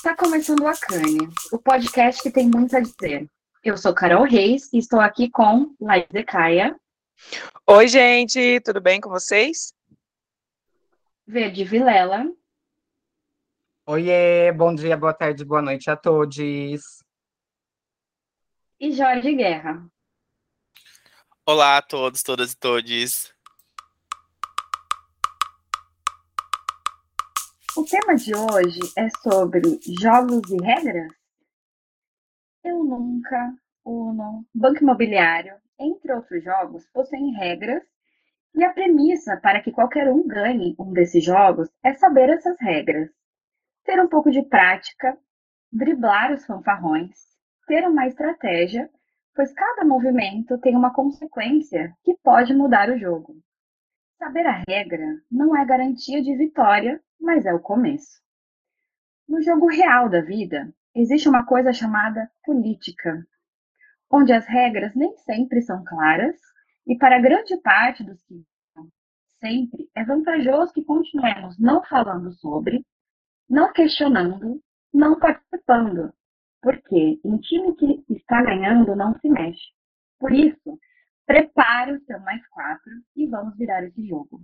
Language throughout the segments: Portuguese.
Está começando a Cane, o podcast que tem muito a dizer. Eu sou Carol Reis e estou aqui com Laís Caia. Oi, gente, tudo bem com vocês? Verde Vilela. Oiê, bom dia, boa tarde, boa noite a todos. E Jorge Guerra. Olá a todos, todas e todes. O tema de hoje é sobre jogos e regras? Eu Nunca, Uno, Banco Imobiliário, entre outros jogos, possuem regras e a premissa para que qualquer um ganhe um desses jogos é saber essas regras, ter um pouco de prática, driblar os fanfarrões, ter uma estratégia, pois cada movimento tem uma consequência que pode mudar o jogo. Saber a regra não é garantia de vitória, mas é o começo. No jogo real da vida, existe uma coisa chamada política, onde as regras nem sempre são claras e para grande parte dos que sempre é vantajoso que continuemos não falando sobre, não questionando, não participando, porque em time que está ganhando não se mexe. Por isso, Prepare o seu mais quatro e vamos virar esse jogo.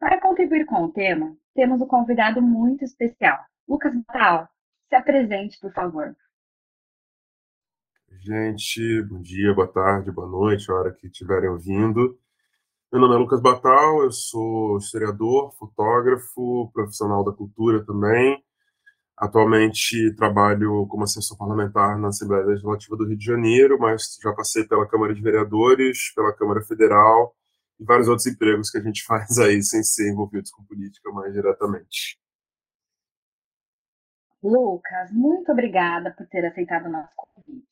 Para contribuir com o tema, temos um convidado muito especial. Lucas Batal, se apresente, por favor. Gente, bom dia, boa tarde, boa noite, a hora que estiverem ouvindo. Meu nome é Lucas Batal, eu sou historiador, fotógrafo, profissional da cultura também. Atualmente trabalho como assessor parlamentar na Assembleia Legislativa do Rio de Janeiro, mas já passei pela Câmara de Vereadores, pela Câmara Federal e vários outros empregos que a gente faz aí sem ser envolvidos com política mais diretamente. Lucas, muito obrigada por ter aceitado o nosso convite.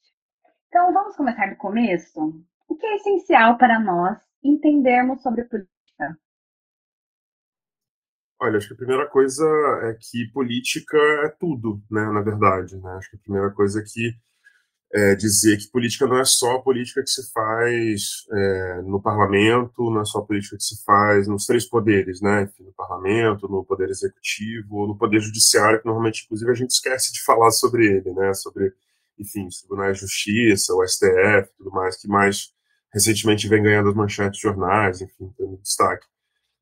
Então, vamos começar do começo? O que é essencial para nós entendermos sobre política? Olha, acho que a primeira coisa é que política é tudo, né, na verdade. Né? Acho que a primeira coisa é que é dizer que política não é só a política que se faz é, no parlamento, não é só a política que se faz nos três poderes, né? No parlamento, no poder executivo, no poder judiciário, que normalmente, inclusive, a gente esquece de falar sobre ele, né? Sobre, enfim, os tribunais de justiça, o STF, tudo mais, que mais recentemente vem ganhando as manchetes de jornais, enfim, tendo destaque.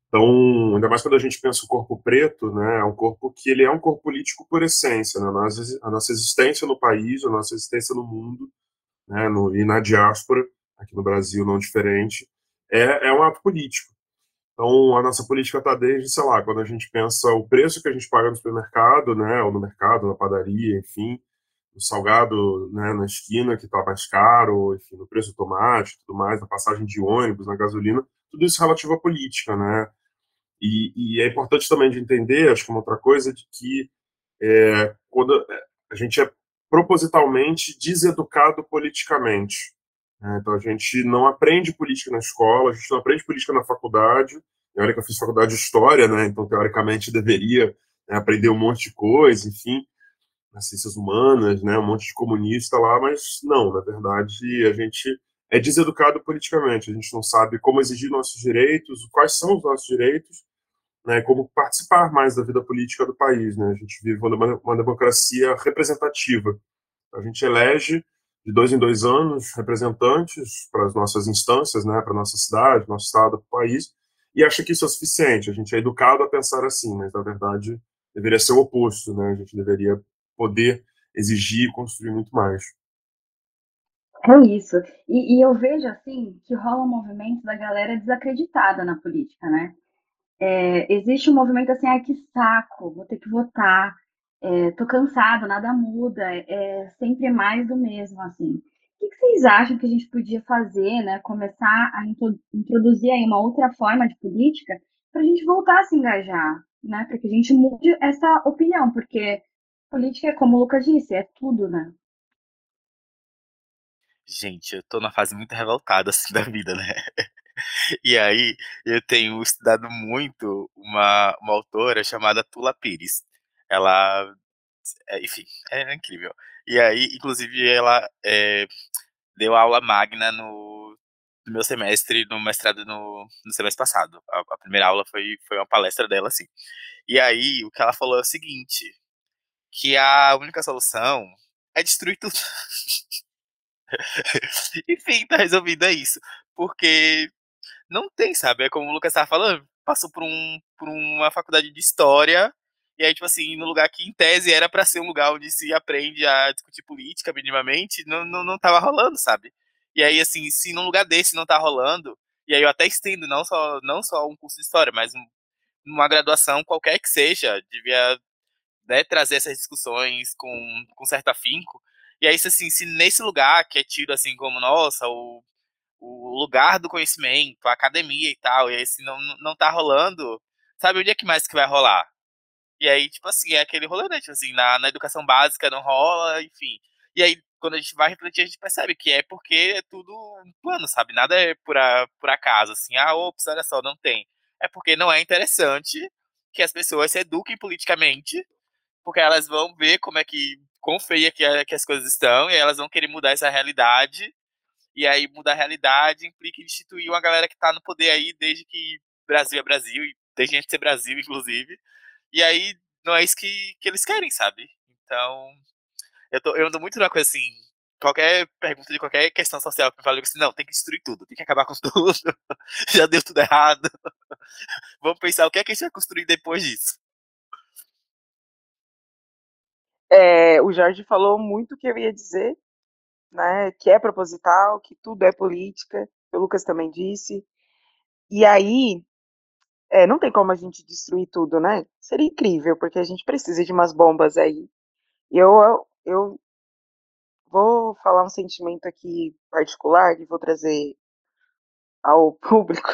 Então, ainda mais quando a gente pensa o corpo preto, né, é um corpo que ele é um corpo político por essência, né, a, nossa, existência no país, a nossa existência no mundo, né, no, e na diáspora, aqui no Brasil não diferente, é, é um ato político. Então, a nossa política está desde, sei lá, quando a gente pensa o preço que a gente paga no supermercado, né, ou no mercado, na padaria, enfim, o salgado né, na esquina que está mais caro, enfim, no preço do tomate, tudo mais, na passagem de ônibus, na gasolina, tudo isso relativo à política, né? E, e, é importante também de entender, acho que uma outra coisa, de que é, quando a gente é propositalmente deseducado politicamente. Né? Então a gente não aprende política na escola, a gente não aprende política na faculdade. E olha que eu fiz faculdade de história, né? Então teoricamente deveria né, aprender um monte de coisa, enfim, nas ciências humanas, né? Um monte de comunista lá, mas não, na verdade a gente é deseducado politicamente. A gente não sabe como exigir nossos direitos, quais são os nossos direitos, né, como participar mais da vida política do país. Né? A gente vive uma, uma democracia representativa. A gente elege de dois em dois anos representantes para as nossas instâncias, né, para nossa cidade, nosso estado, para o país, e acha que isso é suficiente. A gente é educado a pensar assim, mas na verdade deveria ser o oposto. Né? A gente deveria poder exigir e construir muito mais. É isso. E, e, eu vejo, assim, que rola um movimento da galera desacreditada na política, né? É, existe um movimento assim, ai, que saco, vou ter que votar, é, tô cansado, nada muda, é sempre mais do mesmo, assim. O que vocês acham que a gente podia fazer, né? Começar a introduzir aí uma outra forma de política para a gente voltar a se engajar, né? Para que a gente mude essa opinião, porque política, como o Lucas disse, é tudo, né? Gente, eu tô numa fase muito revoltada, assim, da vida, né? E aí, eu tenho estudado muito uma, uma autora chamada Tula Pires. Ela, é, enfim, é incrível. E aí, inclusive, ela é, deu aula magna no, no meu semestre, no mestrado no, no semestre passado. A, a, primeira aula foi, foi uma palestra dela, assim. E aí, o que ela falou é o seguinte, que a única solução é destruir tudo. Enfim, tá resolvido é isso. Porque não tem, sabe? É como o Lucas tava falando, passou por, um, por uma faculdade de história, e aí, tipo assim, no lugar que em tese era para ser um lugar onde se aprende a discutir política minimamente, não, não, não tava rolando, sabe? E aí, assim, se num lugar desse não tá rolando, e aí eu até estendo não só, não só um curso de história, mas um, uma graduação qualquer que seja, devia né, trazer essas discussões com, com certo afinco. E aí, assim, se nesse lugar que é tido assim como, nossa, o, o lugar do conhecimento, a academia e tal, e aí se não, não tá rolando, sabe onde é que mais que vai rolar? E aí, tipo assim, é aquele rolê, né? Tipo assim, na, na educação básica não rola, enfim. E aí, quando a gente vai refletir, a gente percebe que é porque é tudo um plano, sabe? Nada é por, a, por acaso, assim, ah, ops, olha só, não tem. É porque não é interessante que as pessoas se eduquem politicamente, porque elas vão ver como é que, quão feia que, é, que as coisas estão, e elas vão querer mudar essa realidade, e aí mudar a realidade implica instituir uma galera que tá no poder aí desde que Brasil é Brasil, e antes de ser Brasil, inclusive, e aí não é isso que, que eles querem, sabe? Então, eu, tô, eu ando muito na coisa assim, qualquer pergunta de qualquer questão social que me fala assim, não, tem que destruir tudo, tem que acabar com tudo, já deu tudo errado. Vamos pensar o que é que a gente vai construir depois disso. É, o Jorge falou muito o que eu ia dizer, né? Que é proposital, que tudo é política. O Lucas também disse. E aí, é, não tem como a gente destruir tudo, né? Seria incrível, porque a gente precisa de umas bombas aí. Eu, eu vou falar um sentimento aqui particular que vou trazer ao público.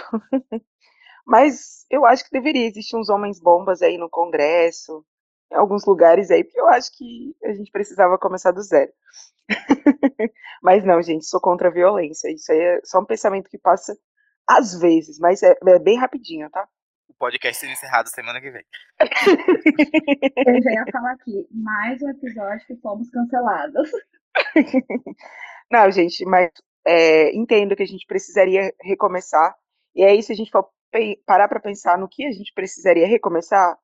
Mas eu acho que deveria existir uns homens bombas aí no Congresso, alguns lugares aí, porque eu acho que a gente precisava começar do zero. mas não, gente, sou contra a violência. Isso aí é só um pensamento que passa às vezes, mas é, é bem rapidinho, tá? O podcast será encerrado semana que vem. Eu já ia falar aqui, mais um episódio que fomos cancelados. Não, gente, mas é, entendo que a gente precisaria recomeçar. E aí, se a gente for parar para pensar no que a gente precisaria recomeçar,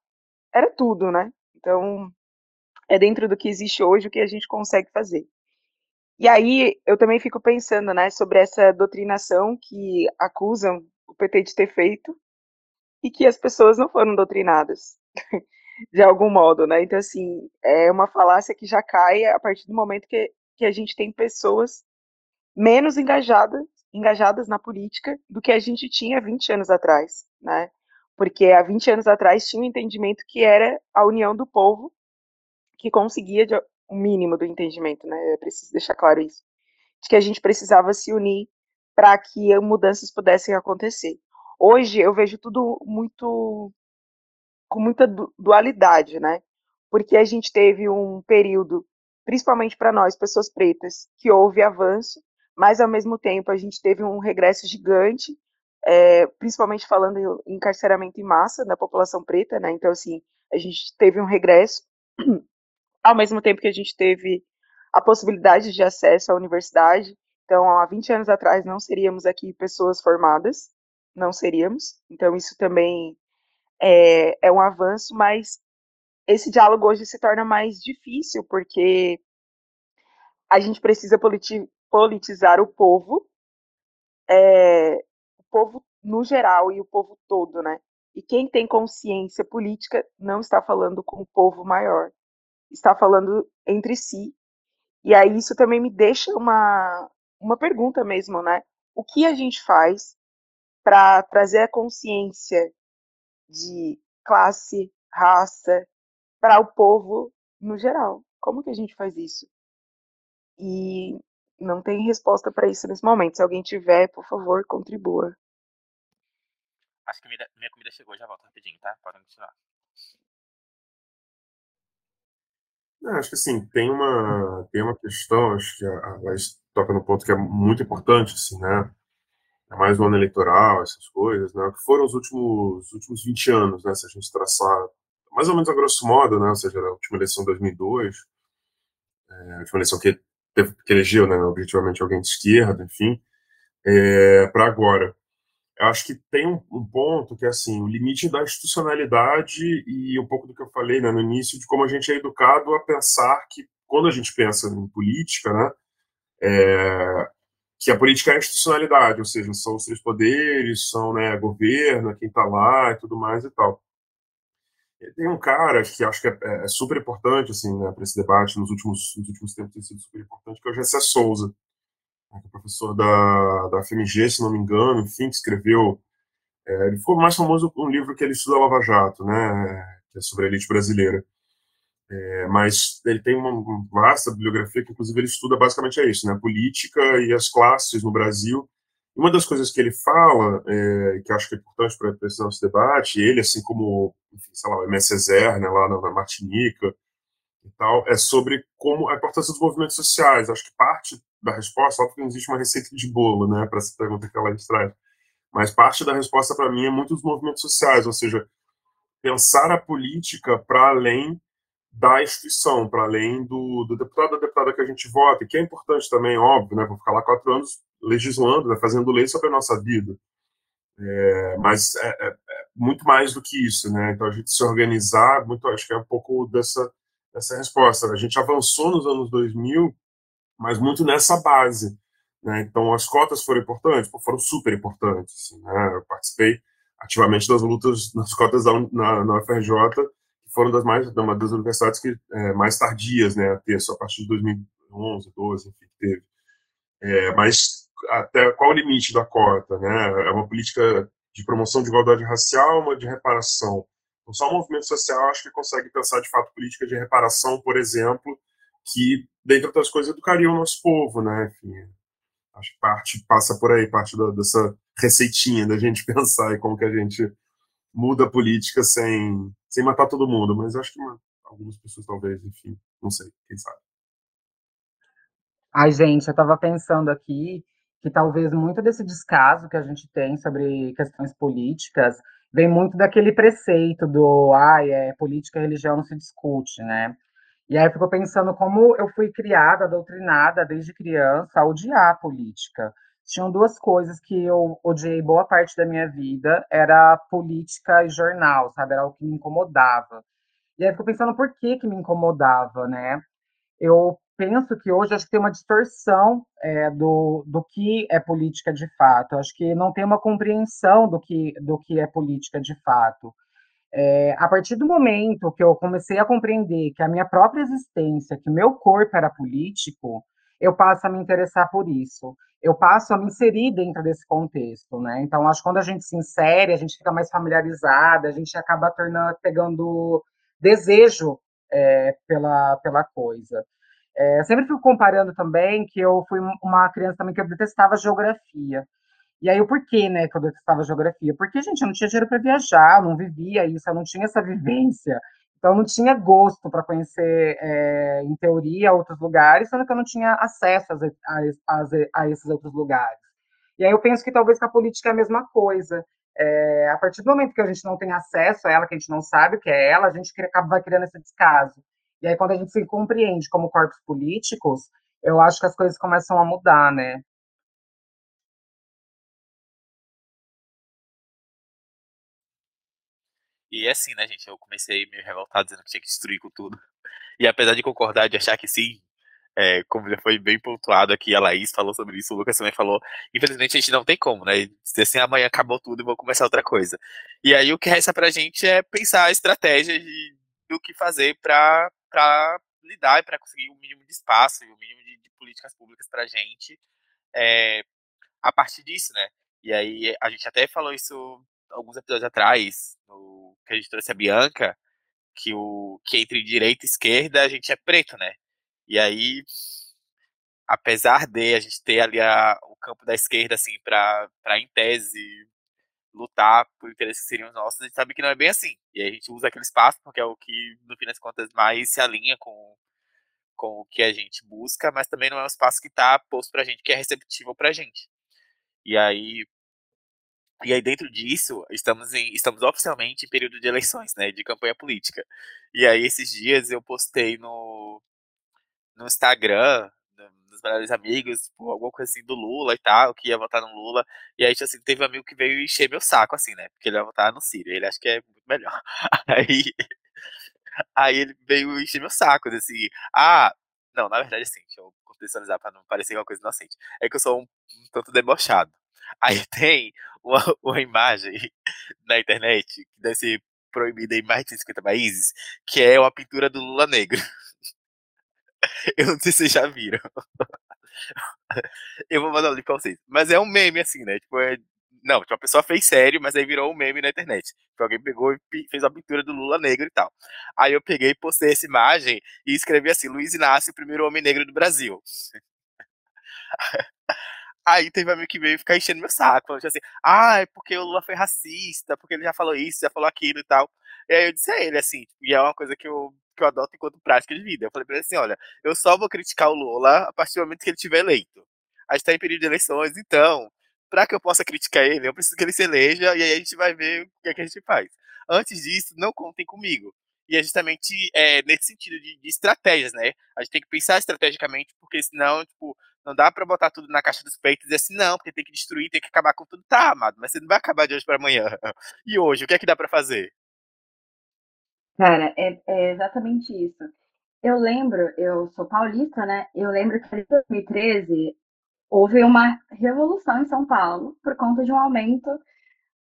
era tudo, né? Então, é dentro do que existe hoje o que a gente consegue fazer. E aí, eu também fico pensando, né, sobre essa doutrinação que acusam o PT de ter feito e que as pessoas não foram doutrinadas, de algum modo, né? Então, assim, é uma falácia que já cai a partir do momento que, que a gente tem pessoas menos engajadas, engajadas na política do que a gente tinha 20 anos atrás, né? Porque há 20 anos atrás tinha um entendimento que era a união do povo que conseguia o um mínimo do entendimento, né? É preciso deixar claro isso, de que a gente precisava se unir para que mudanças pudessem acontecer. Hoje eu vejo tudo muito com muita dualidade, né? Porque a gente teve um período, principalmente para nós, pessoas pretas, que houve avanço, mas ao mesmo tempo a gente teve um regresso gigante é, principalmente falando em encarceramento em massa da população preta, né? Então, assim, a gente teve um regresso, ao mesmo tempo que a gente teve a possibilidade de acesso à universidade. Então, há 20 anos atrás, não seríamos aqui pessoas formadas, não seríamos. Então, isso também é, é um avanço, mas esse diálogo hoje se torna mais difícil, porque a gente precisa politizar o povo, é, povo no geral e o povo todo, né? E quem tem consciência política não está falando com o povo maior, está falando entre si. E aí isso também me deixa uma, uma pergunta mesmo, né? O que a gente faz para trazer a consciência de classe, raça, para o povo no geral? Como que a gente faz isso? E não tem resposta para isso nesse momento. Se alguém tiver, por favor, contribua. Acho que minha comida chegou, já volto rapidinho, tá? Podem continuar. Acho que assim, tem uma, tem uma questão, acho que a Laís toca no ponto que é muito importante, assim, né? É mais o ano eleitoral, essas coisas, né? O que foram os últimos, últimos 20 anos, né? Se a gente traçar mais ou menos a grosso modo, né? Ou seja, a última eleição de 2002, é, a última eleição que, teve, que elegeu, né? Objetivamente alguém de esquerda, enfim, é, para agora. eu acho que tem um, um, ponto que é assim, o limite da institucionalidade e um pouco do que eu falei né, no início, de como a gente é educado a pensar que, quando a gente pensa em política, né, é, que a política é a institucionalidade, ou seja, são os três poderes, são né, governo, quem está lá e tudo mais e tal. Tem um cara que acho que é, é super importante assim, né, para esse debate nos últimos, nos últimos tempos tem sido super importante, que é o Gessé Souza, né, que é professor da, da FMG, se não me engano, enfim, que escreveu. É, ele ficou mais famoso com um livro que ele estuda Lava Jato, né, que é sobre a elite brasileira. É, mas ele tem uma, vasta bibliografia que, inclusive, ele estuda basicamente é isso, né, política e as classes no Brasil. Uma das coisas que ele fala, é, que acho que é importante para esse nosso debate, ele, assim como, enfim, sei lá, o MS Ezer, né, lá na, na Martinica e tal, é sobre como a importância dos movimentos sociais. Acho que parte da resposta, óbvio que não existe uma receita de bolo, né, para essa pergunta que ela traz, mas parte da resposta para mim é muito dos movimentos sociais, ou seja, pensar a política para além da instituição, para além do, do deputado da deputada que a gente vota, que é importante também, óbvio, né? Vou ficar lá quatro anos legislando, né, fazendo lei sobre a nossa vida. É, mas é, é, é, muito mais do que isso, né? Então a gente se organizar, muito, acho que é um pouco dessa, dessa resposta. A gente avançou nos anos 2000, mas muito nessa base. Né? Então as cotas foram importantes, foram super importantes. Assim, né? Eu participei ativamente das lutas nas cotas da, na, na UFRJ foram das mais uma das universidades que é, mais tardias, né, a ter só a partir de 2011, 12, enfim, teve. É, mas até qual o limite da cota, né? É uma política de promoção de igualdade racial, uma de reparação. Então, só o movimento social acho que consegue pensar de fato política de reparação, por exemplo, que dentre outras coisas educaria o nosso povo, né? Enfim, acho que parte passa por aí, parte da, dessa receitinha da gente pensar e como que a gente muda a política sem, sem matar todo mundo, mas acho que uma, algumas pessoas talvez, enfim, não sei, quem sabe. Ai, gente, eu estava pensando aqui que talvez muito desse descaso que a gente tem sobre questões políticas vem muito daquele preceito do ai, é, política e religião não se discute, né? E aí eu fico pensando como eu fui criada, doutrinada desde criança a odiar a política tinham duas coisas que eu odiei boa parte da minha vida, era política e jornal, sabe? Era o que me incomodava. E aí eu fico pensando por que que me incomodava, né? Eu penso que hoje acho que tem uma distorção é, do, do que é política de fato. Acho que não tem uma compreensão do que, do que é política de fato. É, a partir do momento que eu comecei a compreender que a minha própria existência, que o meu corpo era político, eu passo a me interessar por isso. Eu passo a me inserir dentro desse contexto, né? Então, acho que quando a gente se insere, a gente fica mais familiarizada, a gente acaba tornando, pegando desejo é, pela, pela coisa. É, sempre fico comparando também que eu fui uma criança também que eu detestava geografia. E aí o porquê, né, que eu detestava geografia? Porque, gente, eu não tinha dinheiro para viajar, eu não vivia isso, eu não tinha essa vivência. Então, não tinha gosto para conhecer, é, em teoria, outros lugares, sendo que eu não tinha acesso a, a, a, esses outros lugares. E aí eu penso que talvez com a política é a mesma coisa. É, a partir do momento que a gente não tem acesso a ela, que a gente não sabe o que é ela, a gente acaba criando esse descaso. E aí, quando a gente se compreende como corpos políticos, eu acho que as coisas começam a mudar, né? E é assim, né, gente? Eu comecei meio revoltado dizendo que tinha que destruir com tudo. E apesar de concordar, de achar que sim, é, como já foi bem pontuado aqui, a Laís falou sobre isso, o Lucas também falou, infelizmente a gente não tem como, né? Dizer assim, amanhã acabou tudo e vou começar outra coisa. E aí o que resta pra gente é pensar a estratégia de, do que fazer pra, pra lidar e pra conseguir o um mínimo de espaço e o mínimo de, de, políticas públicas pra gente é, a partir disso, né? E aí a gente até falou isso alguns episódios atrás, no, que a gente trouxe a Bianca, que, o, que entre direita e esquerda a gente é preto, né? E aí, apesar de a gente ter ali a, o campo da esquerda, assim, para em tese lutar por interesses que seriam nossos, a gente sabe que não é bem assim. E aí a gente usa aquele espaço porque é o que, no fim das contas, mais se alinha com, com o que a gente busca, mas também não é um espaço que está posto pra gente, que é receptível pra gente. E aí, e aí, dentro disso, estamos, em, estamos oficialmente em período de eleições, né? De campanha política. E aí, esses dias, eu postei no, no Instagram, dos melhores amigos, tipo, alguma coisa assim do Lula e tal, que ia votar no Lula. E aí, tipo assim, teve um amigo que veio encher meu saco, assim, né? Porque ele ia votar no Ciro. Ele acha que é muito melhor. Aí, aí ele veio encher meu saco, assim, ah, não, na verdade, assim, deixa eu contextualizar pra não parecer uma coisa inocente. É que eu sou um, um tanto debochado. Aí tem uma, uma imagem na internet que deve ser proibida em mais de 50 países, que é uma pintura do Lula negro. Eu não sei se vocês já viram. Eu vou mandar o link pra vocês. Mas é um meme, assim, né? Tipo, é... Não, tipo, a pessoa fez sério, mas aí virou um meme na internet. Tipo, alguém pegou e fez a pintura do Lula negro e tal. Aí eu peguei, postei essa imagem e escrevi assim: Luiz Inácio, primeiro homem negro do Brasil. Aí teve um amigo que veio ficar enchendo meu saco, falando assim, ah, é porque o Lula foi racista, porque ele já falou isso, já falou aquilo e tal. E aí eu disse a ele, assim, e é uma coisa que eu, que eu adoto enquanto prática de vida. Eu falei pra ele assim, olha, eu só vou criticar o Lula a partir do momento que ele tiver eleito. A gente tá em período de eleições, então, para que eu possa criticar ele, eu preciso que ele se eleja, e aí a gente vai ver o que, é que a gente faz. Antes disso, não contem comigo. E é justamente é, nesse sentido de, de, estratégias, né? A gente tem que pensar estrategicamente, porque senão, tipo, não dá para botar tudo na caixa dos peitos e dizer assim, não, porque tem que destruir, tem que acabar com tudo. Tá, amado, mas você não vai acabar de hoje para amanhã. E hoje, o que é que dá para fazer? Cara, é, é, exatamente isso. Eu lembro, eu sou paulista, né? Eu lembro que em 2013 houve uma revolução em São Paulo por conta de um aumento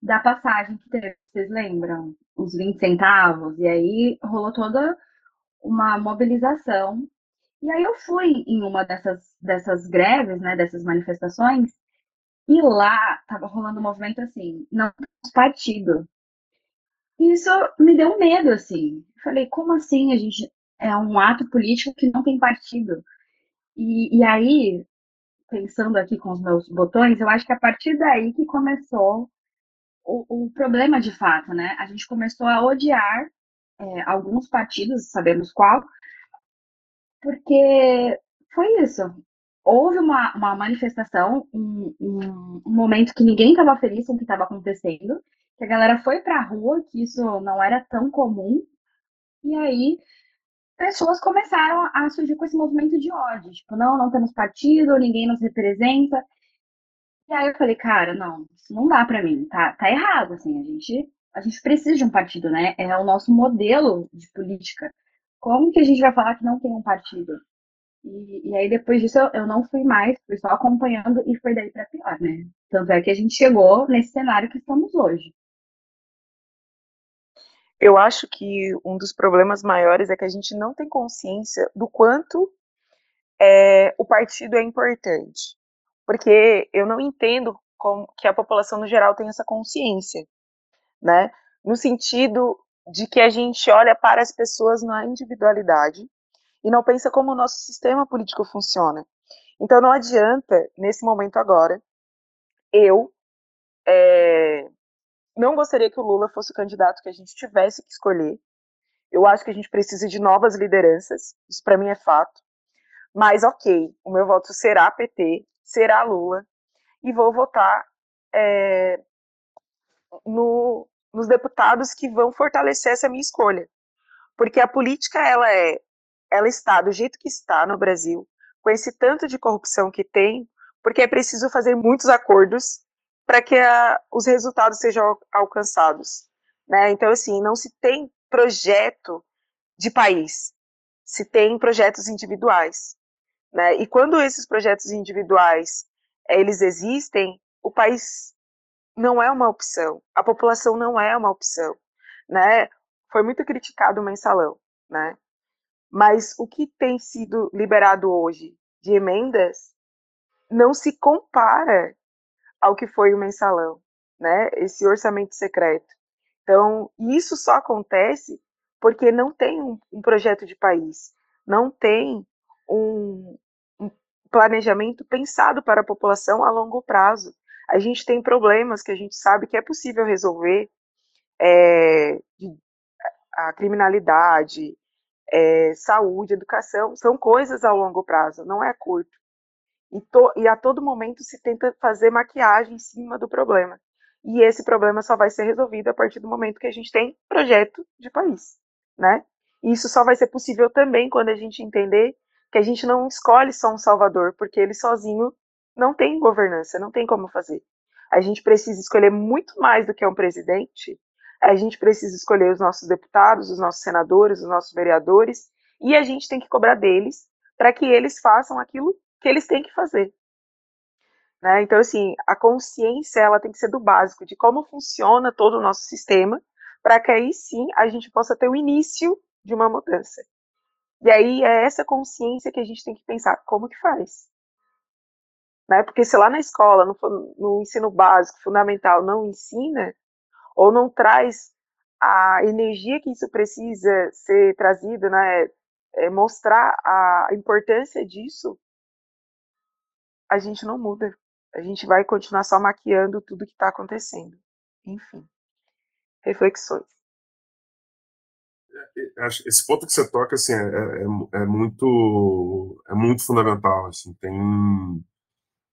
da passagem que teve. Vocês lembram? Os 20 centavos. E aí rolou toda uma mobilização e aí eu fui em uma dessas, dessas greves, né, dessas manifestações, e lá tava rolando um movimento assim, não partido. E isso me deu medo, assim. Falei, como assim a gente é um ato político que não tem partido? E, e aí, pensando aqui com os meus botões, eu acho que a partir daí que começou o, o problema de fato, né? A gente começou a odiar é, alguns partidos, sabemos qual, porque foi isso. Houve uma, uma manifestação, um, um, um momento que ninguém estava feliz com o que estava acontecendo, que a galera foi para a rua, que isso não era tão comum, e aí pessoas começaram a surgir com esse movimento de ódio, tipo, não, não temos partido, ninguém nos representa. E aí eu falei, cara, não, isso não dá para mim, tá, tá errado, assim, a gente, a gente precisa de um partido, né? É o nosso modelo de política. Como que a gente vai falar que não tem um partido? E, e aí depois disso eu, eu, não fui mais, fui só acompanhando e foi daí para pior, né? Tanto é que a gente chegou nesse cenário que estamos hoje. Eu acho que um dos problemas maiores é que a gente não tem consciência do quanto é, o partido é importante. Porque eu não entendo como que a população no geral tem essa consciência, né? No sentido de que a gente olha para as pessoas na individualidade e não pensa como o nosso sistema político funciona. Então não adianta, nesse momento agora, eu é, não gostaria que o Lula fosse o candidato que a gente tivesse que escolher. Eu acho que a gente precisa de novas lideranças, isso para mim é fato. Mas ok, o meu voto será PT, será Lula, e vou votar é, no, nos deputados que vão fortalecer essa minha escolha. Porque a política, ela é, ela está do jeito que está no Brasil, com esse tanto de corrupção que tem, porque é preciso fazer muitos acordos para que a, os resultados sejam alcançados. Né? Então, assim, não se tem projeto de país, se tem projetos individuais. Né? E quando esses projetos individuais eles existem, o país não é uma opção. A população não é uma opção, né? Foi muito criticado o mensalão, né? Mas o que tem sido liberado hoje de emendas não se compara ao que foi o mensalão, né? Esse orçamento secreto. Então, isso só acontece porque não tem um, um projeto de país, não tem um, um planejamento pensado para a população a longo prazo a gente tem problemas que a gente sabe que é possível resolver, é, a criminalidade, é, saúde, educação, são coisas a longo prazo, não é curto. E, to, e a todo momento se tenta fazer maquiagem em cima do problema. E esse problema só vai ser resolvido a partir do momento que a gente tem projeto de país, né? E isso só vai ser possível também quando a gente entender que a gente não escolhe só um salvador, porque ele sozinho não tem governança, não tem como fazer. A gente precisa escolher muito mais do que um presidente. A gente precisa escolher os nossos deputados, os nossos senadores, os nossos vereadores, e a gente tem que cobrar deles para que eles façam aquilo que eles têm que fazer. Né? Então, assim, a consciência ela tem que ser do básico, de como funciona todo o nosso sistema, para que aí sim a gente possa ter o início de uma mudança. E aí é essa consciência que a gente tem que pensar, como que faz? Né? Porque se lá na escola, no, no ensino básico, fundamental, não ensina, ou não traz a energia que isso precisa ser trazido, né? É mostrar a importância disso, a gente não muda. A gente vai continuar só maquiando tudo que está acontecendo. Enfim, reflexões. É, é, esse ponto que você toca assim, é, é, é muito é muito fundamental. Assim, tem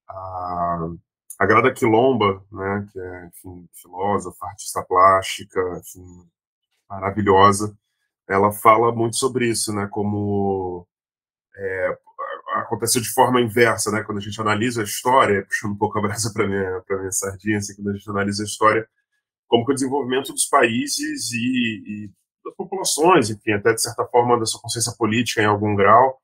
a, a Grada Quilomba, né, que é enfim, filósofa, artista plástica, enfim, maravilhosa, ela fala muito sobre isso, né, como é, aconteceu de forma inversa, né, quando a gente analisa a história, puxando um pouco a brasa para minha para minha sardinha, assim, quando a gente analisa a história, como que o desenvolvimento dos países e, e das populações, enfim, até de certa forma da sua consciência política em algum grau,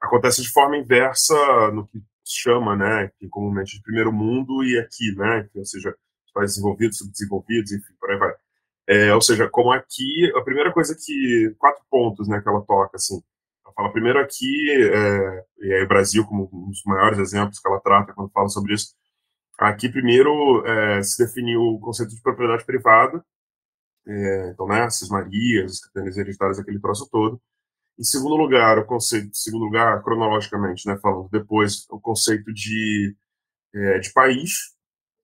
acontece de forma inversa no que chama, né, que comumente de primeiro mundo e aqui, né, ou seja, países desenvolvidos, subdesenvolvidos, enfim, por aí vai. É, ou seja, como aqui, a primeira coisa que, quatro pontos, né, que ela toca, assim, ela fala primeiro aqui, é, e aí o Brasil como um dos maiores exemplos que ela trata quando fala sobre isso, aqui primeiro é, se definiu o conceito de propriedade privada, é, então, né, essas Marias, as hereditárias, aquele troço todo, em segundo lugar, o conceito, em segundo lugar, cronologicamente, né, falando depois, o conceito de, é, de país,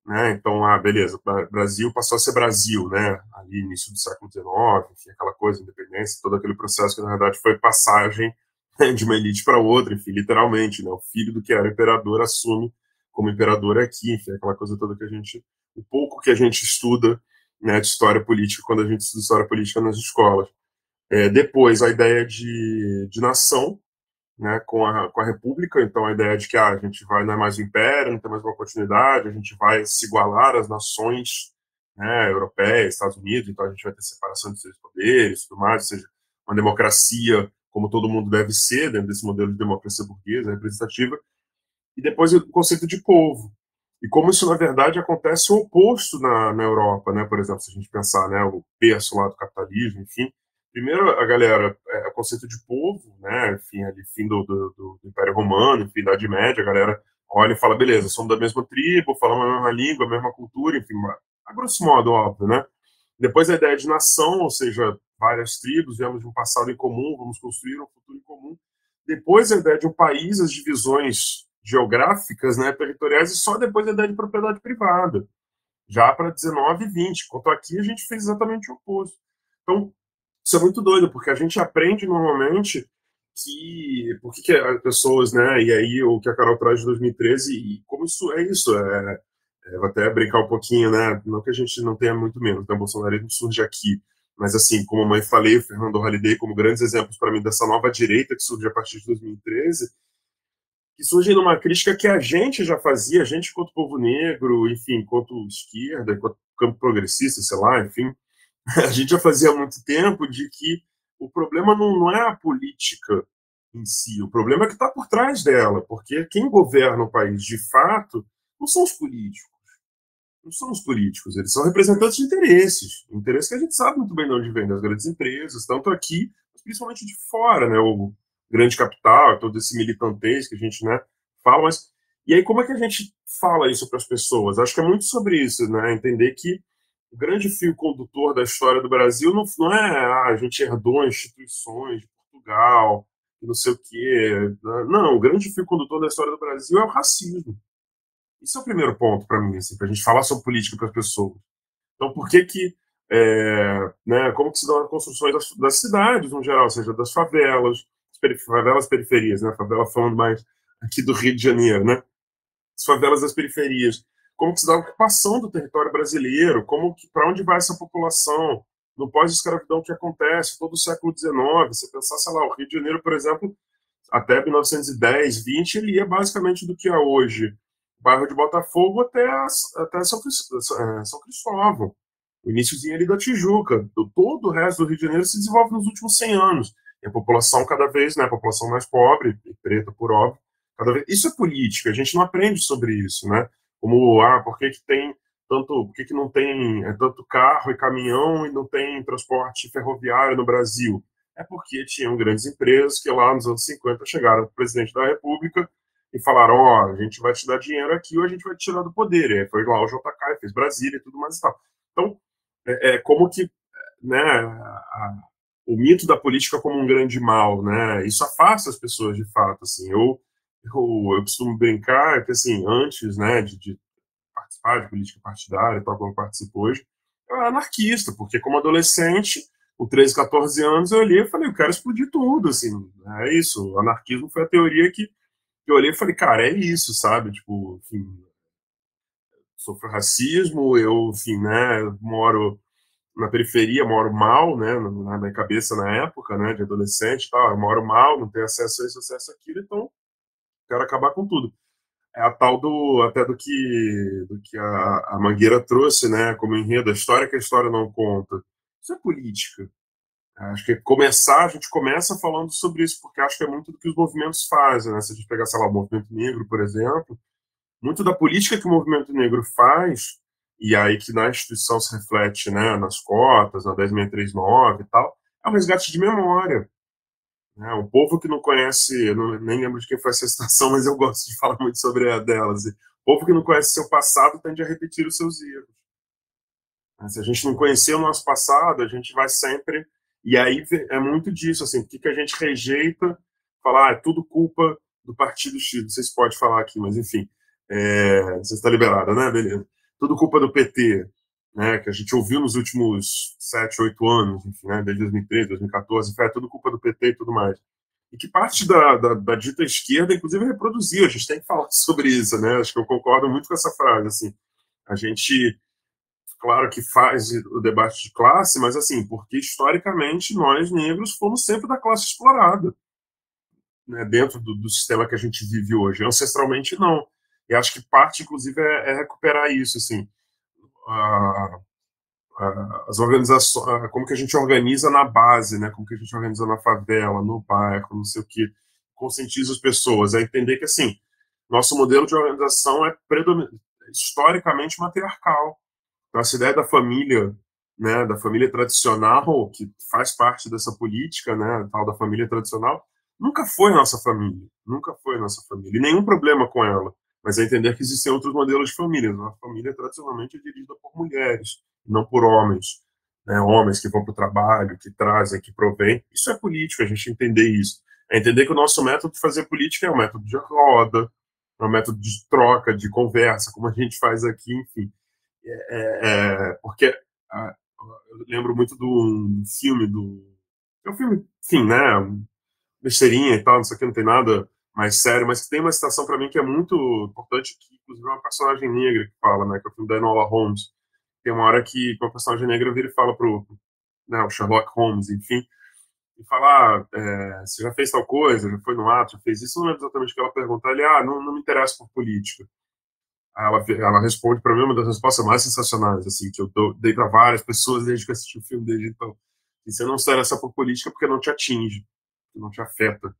né, então, ah, beleza, Brasil passou a ser Brasil, né, ali início do século XIX, enfim, aquela coisa, independência, todo aquele processo que, na verdade, foi passagem né, de uma elite para outra, enfim, literalmente, né, o filho do que era imperador assume como imperador aqui, enfim, aquela coisa toda que a gente, o pouco que a gente estuda, né, de história política quando a gente estuda história política nas escolas. É, depois, a ideia de, de nação, né, com, a, com a República, então a ideia de que ah, a gente vai, não é mais o Império, não tem mais uma continuidade, a gente vai se igualar às nações né, europeias, Estados Unidos, então a gente vai ter separação de seus poderes tudo mais, ou seja, uma democracia como todo mundo deve ser, dentro desse modelo de democracia burguesa, representativa, e depois o conceito de povo, e como isso, na verdade, acontece o oposto na, na Europa, né? Por exemplo, se a gente pensar, né, o berço lá do capitalismo, enfim, primeiro a galera, é, o conceito de povo, né, enfim, ali, fim do, do, do, Império Romano, enfim, Idade Média, a galera olha e fala, beleza, somos da mesma tribo, falamos a mesma língua, a mesma cultura, enfim, a grosso modo, óbvio, né? Depois a ideia de nação, ou seja, várias tribos, viemos de um passado em comum, vamos construir um futuro em comum. Depois a ideia de um país, as divisões geográficas, né, territoriais, e só depois a ideia de propriedade privada, já para 19 e 20. Enquanto aqui a gente fez exatamente o oposto. Então, isso é muito doido, porque a gente aprende normalmente que por que, as pessoas, né, e aí o que a Carol traz de 2013 e como isso é isso, é, é, vou até brincar um pouquinho, né, não que a gente não tenha muito menos, né, o bolsonarismo surge aqui, mas assim, como a mãe falei, o Fernando Holliday como grandes exemplos para mim dessa nova direita que surge a partir de 2013, que surge numa crítica que a gente já fazia, a gente enquanto povo negro, enfim, enquanto esquerda, enquanto campo progressista, sei lá, enfim, a gente já fazia há muito tempo de que o problema não, não é a política em si, o problema é que está por trás dela, porque quem governa o país de fato não são os políticos. Não são os políticos, eles são representantes de interesses. Interesses que a gente sabe muito bem de onde vem, das grandes empresas, tanto aqui, mas principalmente de fora, né? O, grande capital, todo esse militantez que a gente né, fala, mas e aí como é que a gente fala isso para as pessoas? Acho que é muito sobre isso, né? Entender que o grande fio condutor da história do Brasil não, não é ah, a gente herdou instituições de Portugal, não sei o quê. Né? Não, o grande fio condutor da história do Brasil é o racismo. Isso é o primeiro ponto para mim, assim, para a gente falar sobre política para as pessoas. Então, por que que é, né, como que se dão as construções das, das cidades, no geral, ou seja, das favelas, favelas periferias, né? Favela falando mais aqui do Rio de Janeiro, né? As favelas das periferias. Como que se dá a ocupação do território brasileiro? Como que para onde vai essa população? No pós-escravidão que acontece todo o século XIX, você pensar, sei lá, o Rio de Janeiro, por exemplo, até 1910, 20, ele ia basicamente do que é hoje o bairro de Botafogo até, até São, é, São Cristóvão. O iníciozinho ali da Tijuca. Todo o resto do Rio de Janeiro se desenvolve nos últimos 100 anos. E a população cada vez, né, a população mais pobre, preta por óbvio, cada vez... Isso é política, a gente não aprende sobre isso, né? Como, ah, por que que tem tanto, por que que não tem é, tanto carro e caminhão e não tem transporte ferroviário no Brasil? É porque tinham grandes empresas que lá nos anos 50 chegaram para o presidente da República e falaram: Ó, oh, a gente vai te dar dinheiro aqui ou a gente vai te tirar do poder. E aí foi lá o JK, fez Brasília e tudo mais e tal. Então, é, é como que né, a, o mito da política como um grande mal, né? Isso afasta as pessoas de fato. Assim, eu, eu, eu costumo brincar que assim, antes, né, de, de participar de política partidária, tal como participo hoje, eu era anarquista, porque como adolescente com 13, 14 anos, eu olhei e falei, eu quero explodir tudo, assim, é isso. O anarquismo foi a teoria que, eu olhei e falei, cara, é isso, sabe? Tipo, enfim, sofro racismo, eu, enfim, né, moro na periferia, moro mal, né, na minha cabeça na época, né, de adolescente tal, eu moro mal, não tenho acesso a isso, acesso àquilo, então quero acabar com tudo. É a tal do, até do que, do que a, a Mangueira trouxe, né, como enredo, a história que a história não conta isso é política. Acho que começar, a gente começa falando sobre isso, porque acho que é muito do que os movimentos fazem, né? Se a gente pegar, sei lá, o movimento negro, por exemplo, muito da política que o movimento negro faz, e aí que na instituição se reflete, né, nas cotas, na 10639 e tal, é um resgate de memória. Né? Um povo que não conhece, eu não, nem lembro de quem foi essa citação, mas eu gosto de falar muito sobre a delas. O povo que não conhece seu passado tende a repetir os seus erros. Se a gente não conhecer o nosso passado, a gente vai sempre. E aí é muito disso, assim, o que, que a gente rejeita, falar, ah, é tudo culpa do partido X. Não sei se pode falar aqui, mas enfim, é, você está liberada, né? Beleza. Tudo culpa do PT, né? Que a gente ouviu nos últimos sete, oito anos, enfim, né? Desde 2013, 2014, foi é tudo culpa do PT e tudo mais. E que parte da, da, da dita esquerda, inclusive, reproduziu. A gente tem que falar sobre isso, né? Acho que eu concordo muito com essa frase, assim. A gente claro que faz o debate de classe, mas assim, porque historicamente nós negros fomos sempre da classe explorada, né, dentro do, do, sistema que a gente vive hoje. Ancestralmente não. E acho que parte, inclusive, é, é recuperar isso, assim, a, a, as organizações, como que a gente organiza na base, né, como que a gente organiza na favela, no bairro, não sei o que, conscientiza as pessoas, é entender que assim, nosso modelo de organização é historicamente matriarcal. Então, essa ideia da família, né, da família tradicional, que faz parte dessa política, né, tal da família tradicional, nunca foi nossa família, nunca foi nossa família, e nenhum problema com ela, mas é entender que existem outros modelos de família. A família tradicionalmente é dirigida por mulheres, não por homens, né, homens que vão para o trabalho, que trazem, que provêm. Isso é política, a gente entender isso. É entender que o nosso método de fazer política é um método de roda, é um método de troca, de conversa, como a gente faz aqui, enfim. É, é, porque ah, eu lembro muito do filme do. É um filme, enfim, né? Besteirinha e tal, não sei o que, não tem nada mais sério, mas que tem uma citação para mim que é muito importante, que inclusive é uma personagem negra que fala, né? Que é o filme da Enola Holmes. Tem uma hora que uma personagem negra vira e fala pro né, o Sherlock Holmes, enfim, e falar, ah, é, você já fez tal coisa, já foi no ato, já fez isso, não é exatamente o que ela pergunta. Ele, ah, não, não me interessa por política ela, ela responde para mim uma das respostas mais sensacionais, assim, que eu dei para várias pessoas desde que assisti o filme desde então. E você não se interessa por política porque não te atinge, não te afeta.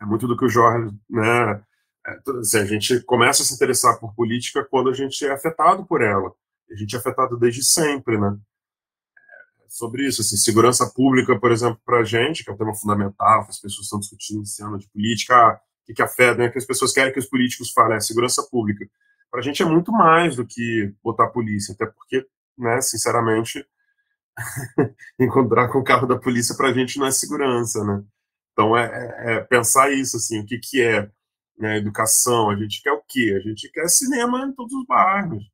É muito do que o Jorge, né? É, assim, a gente começa a se interessar por política quando a gente é afetado por ela. A gente é afetado desde sempre, né? É sobre isso, assim, segurança pública, por exemplo, para a gente, que é um tema fundamental, as pessoas estão discutindo esse ano de política, ah, e que a fé, né, que as pessoas querem que os políticos falem, é segurança pública. Para a gente é muito mais do que botar a polícia, até porque, né, sinceramente, encontrar com o carro da polícia para a gente não é segurança, né? Então é, é, é, pensar isso, assim, o que que é né, educação, a gente quer o quê? A gente quer cinema em todos os bairros.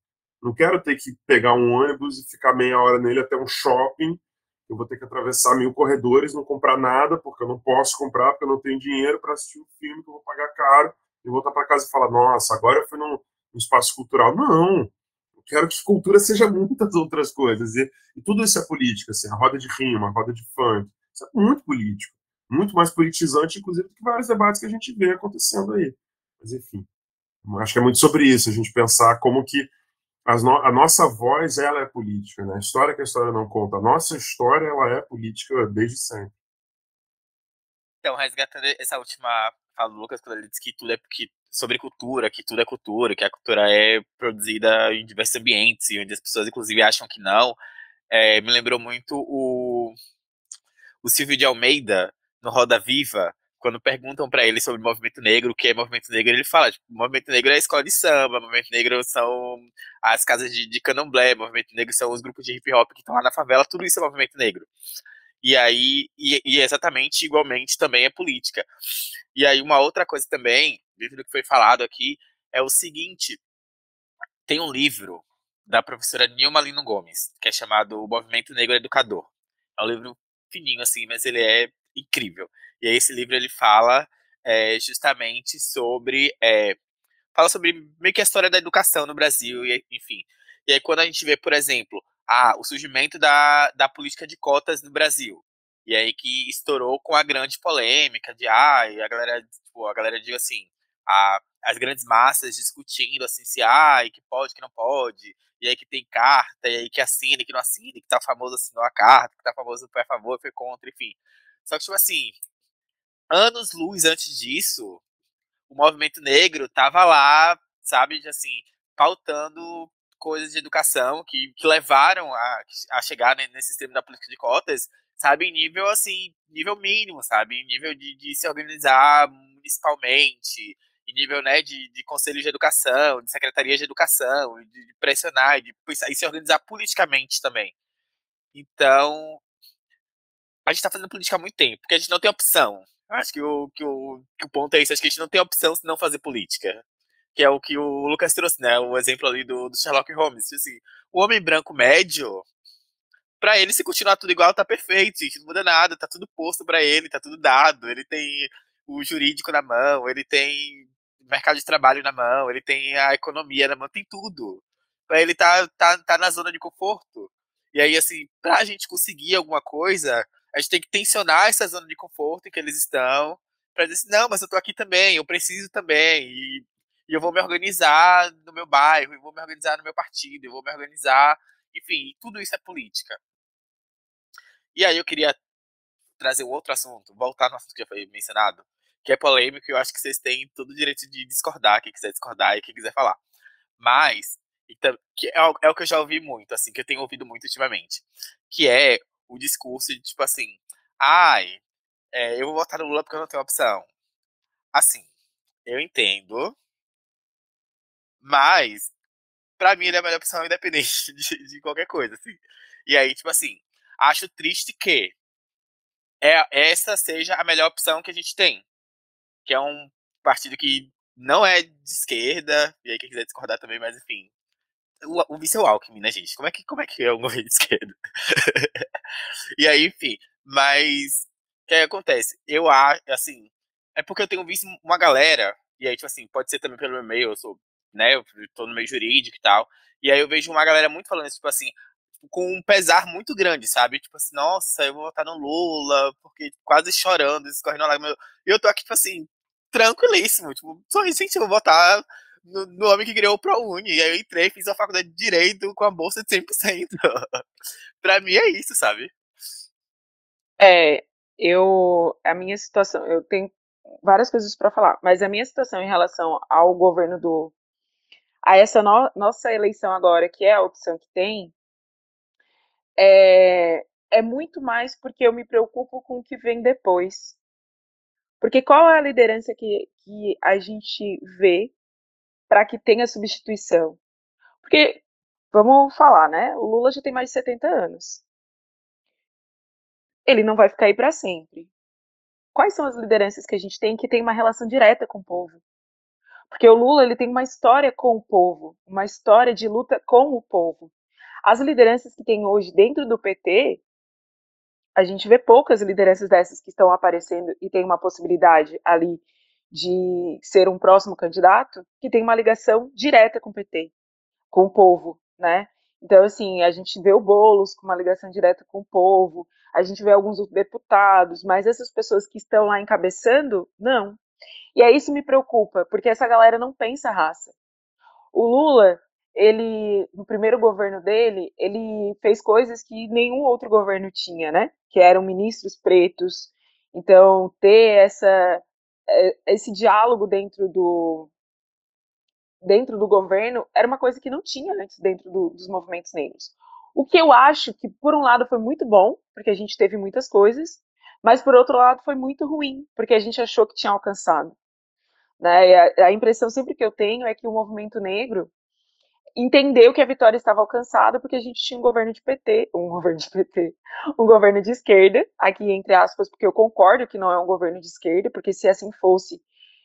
Não quero ter que pegar um ônibus e ficar meia hora nele até um shopping eu vou ter que atravessar mil corredores, não comprar nada, porque eu não posso comprar, porque eu não tenho dinheiro para assistir um filme que eu vou pagar caro, e voltar para casa e falar, nossa, agora eu fui num, num, espaço cultural. Não, eu quero que cultura seja muitas outras coisas, e, e tudo isso é política, assim, a roda de rima, a roda de funk, isso é muito político. Muito mais politizante, inclusive, do que vários debates que a gente vê acontecendo aí. Mas, enfim, acho que é muito sobre isso, a gente pensar como que no, a nossa voz, ela é política, né? A história que a história não conta. A nossa história, ela é política desde sempre. Então, resgatando essa última fala do Lucas, quando ele disse que tudo é porque, sobre cultura, que tudo é cultura, que a cultura é produzida em diversos ambientes, onde as pessoas, inclusive, acham que não, é, me lembrou muito o, o Silvio de Almeida, no Roda Viva, quando perguntam para ele sobre o movimento negro, o que é movimento negro, ele fala, tipo, movimento negro é a escola de samba, movimento negro são as casas de, de candomblé, movimento negro são os grupos de hip hop que estão lá na favela, tudo isso é movimento negro. E aí, e, e exatamente igualmente também é política. E aí, uma outra coisa também, dentro do que foi falado aqui, é o seguinte: tem um livro da professora Nilma Lino Gomes, que é chamado O Movimento Negro Educador. É um livro fininho, assim, mas ele é incrível. E aí, esse livro ele fala é, justamente sobre. É, fala sobre meio que a história da educação no Brasil, e, enfim. E aí, quando a gente vê, por exemplo, ah, o surgimento da, da política de cotas no Brasil. E aí que estourou com a grande polêmica de ah, a galera, tipo, a galera diz assim, a, as grandes massas discutindo assim se ah, e que pode, que não pode, e aí que tem carta, e aí que assina, e que não assina, e que tá famoso assinou a carta, que tá famoso foi a favor, foi contra, enfim. Só que, tipo assim, anos luz antes disso, o movimento negro tava lá, sabe, assim, pautando coisas de educação que, que levaram a, a chegar nesse sistema da política de cotas, sabe, em nível assim, nível mínimo, sabe, em nível de, de se organizar municipalmente, em nível né, de, de conselhos de educação, de secretarias de educação, de, de pressionar, de, de se organizar politicamente também. Então, a gente está fazendo política há muito tempo, porque a gente não tem opção. Acho que o, que, o, que o ponto é isso, acho que a gente não tem opção se não fazer política que é o que o Lucas trouxe, né? O exemplo ali do, do Sherlock Holmes. Assim, o homem branco médio, para ele, se continuar tudo igual, tá perfeito, gente. Não muda nada, tá tudo posto para ele, tá tudo dado. Ele tem o jurídico na mão, ele tem mercado de trabalho na mão, ele tem a economia na mão, tem tudo. Pra ele tá, tá, tá na zona de conforto. E aí, assim, pra gente conseguir alguma coisa, a gente tem que tensionar essa zona de conforto em que eles estão, pra dizer assim, não, mas eu tô aqui também, eu preciso também. E e eu vou me organizar no meu bairro, eu vou me organizar no meu partido, eu vou me organizar, enfim, tudo isso é política. E aí eu queria trazer um outro assunto, voltar no assunto que já foi mencionado, que é polêmico e eu acho que vocês têm todo o direito de discordar, quem quiser discordar e quem quiser falar. Mas, então, que é, é o que eu já ouvi muito, assim, que eu tenho ouvido muito ultimamente, que é o discurso de, tipo assim, ai, é, eu vou votar no Lula porque eu não tenho opção. Assim, eu entendo mas, pra mim, ele é a melhor opção independente de, de qualquer coisa, assim. E aí, tipo assim, acho triste que é, essa seja a melhor opção que a gente tem. Que é um partido que não é de esquerda, e aí quem quiser discordar também, mas enfim. O, o é o Alckmin, né, gente? Como é que, como é, que é um governo de esquerda? e aí, enfim. Mas, o que acontece? Eu acho, assim, é porque eu tenho visto uma galera, e aí, tipo assim, pode ser também pelo e-mail, eu sou né? Eu tô no meio jurídico e tal. E aí eu vejo uma galera muito falando isso, tipo assim, com um pesar muito grande, sabe? Tipo assim, nossa, eu vou votar no Lula, porque quase chorando, escorrendo a lágrima. E eu tô aqui, tipo assim, tranquilíssimo, tipo, só gente, eu vou votar no, no homem que criou o ProUni. E aí eu entrei, fiz a faculdade de Direito com a bolsa de 100%. pra mim é isso, sabe? É, eu, a minha situação, eu tenho várias coisas para falar, mas a minha situação em relação ao governo do a essa no nossa eleição agora, que é a opção que tem, é, é muito mais porque eu me preocupo com o que vem depois. Porque qual é a liderança que, que a gente vê para que tenha substituição? Porque, vamos falar, né? O Lula já tem mais de 70 anos. Ele não vai ficar aí para sempre. Quais são as lideranças que a gente tem que tem uma relação direta com o povo? Porque o Lula ele tem uma história com o povo, uma história de luta com o povo. As lideranças que tem hoje dentro do PT, a gente vê poucas lideranças dessas que estão aparecendo e tem uma possibilidade ali de ser um próximo candidato que tem uma ligação direta com o PT, com o povo, né? Então, assim, a gente vê o Boulos com uma ligação direta com o povo, a gente vê alguns deputados, mas essas pessoas que estão lá encabeçando, não. E aí isso me preocupa, porque essa galera não pensa raça. O Lula, ele, no primeiro governo dele, ele fez coisas que nenhum outro governo tinha, né? Que eram ministros pretos. Então, ter essa, é, esse diálogo dentro do, dentro do governo era uma coisa que não tinha antes dentro do, dos movimentos negros. O que eu acho que, por um lado, foi muito bom, porque a gente teve muitas coisas, mas, por outro lado, foi muito ruim, porque a gente achou que tinha alcançado. Né? A, a impressão sempre que eu tenho é que o movimento negro entendeu que a vitória estava alcançada porque a gente tinha um governo de PT, um governo de PT, um governo de esquerda, aqui entre aspas, porque eu concordo que não é um governo de esquerda, porque se assim fosse,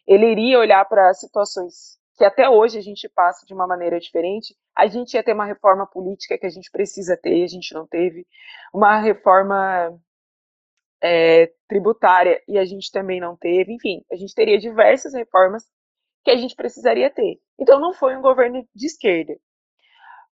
ele iria olhar para situações que até hoje a gente passa de uma maneira diferente, a gente ia ter uma reforma política que a gente precisa ter, a gente não teve, uma reforma é, tributária e a gente também não teve, enfim, a gente teria diversas reformas que a gente precisaria ter. Então não foi um governo de esquerda.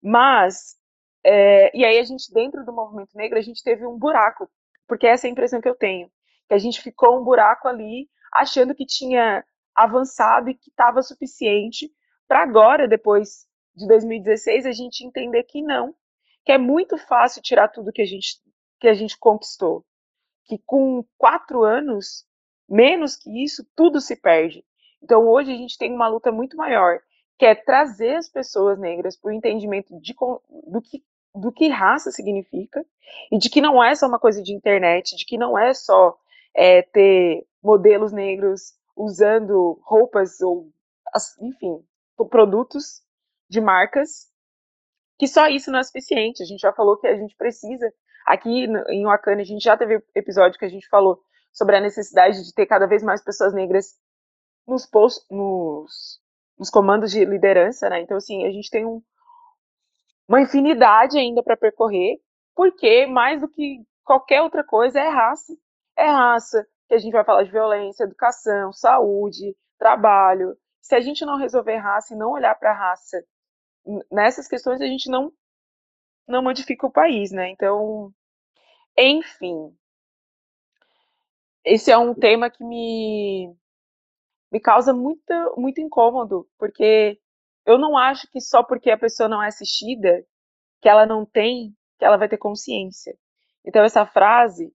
Mas, é, e aí a gente, dentro do movimento negro, a gente teve um buraco, porque essa é a impressão que eu tenho, que a gente ficou um buraco ali, achando que tinha avançado e que estava suficiente para agora, depois de 2016, a gente entender que não, que é muito fácil tirar tudo que a gente, que a gente conquistou, que com quatro anos, menos que isso, tudo se perde. Então hoje a gente tem uma luta muito maior, que é trazer as pessoas negras para o entendimento de, do, que, do que raça significa, e de que não é só uma coisa de internet, de que não é só é, ter modelos negros usando roupas ou, enfim, produtos de marcas, que só isso não é suficiente. A gente já falou que a gente precisa. Aqui em Wakanda, a gente já teve episódio que a gente falou sobre a necessidade de ter cada vez mais pessoas negras nos, post, nos, nos comandos de liderança, né? Então, assim, a gente tem um, uma infinidade ainda para percorrer, porque mais do que qualquer outra coisa é raça. É raça, que a gente vai falar de violência, educação, saúde, trabalho. Se a gente não resolver raça e não olhar para raça nessas questões, a gente não não modifica o país, né? Então, enfim, esse é um tema que me me causa muito muito incômodo, porque eu não acho que só porque a pessoa não é assistida, que ela não tem, que ela vai ter consciência. Então essa frase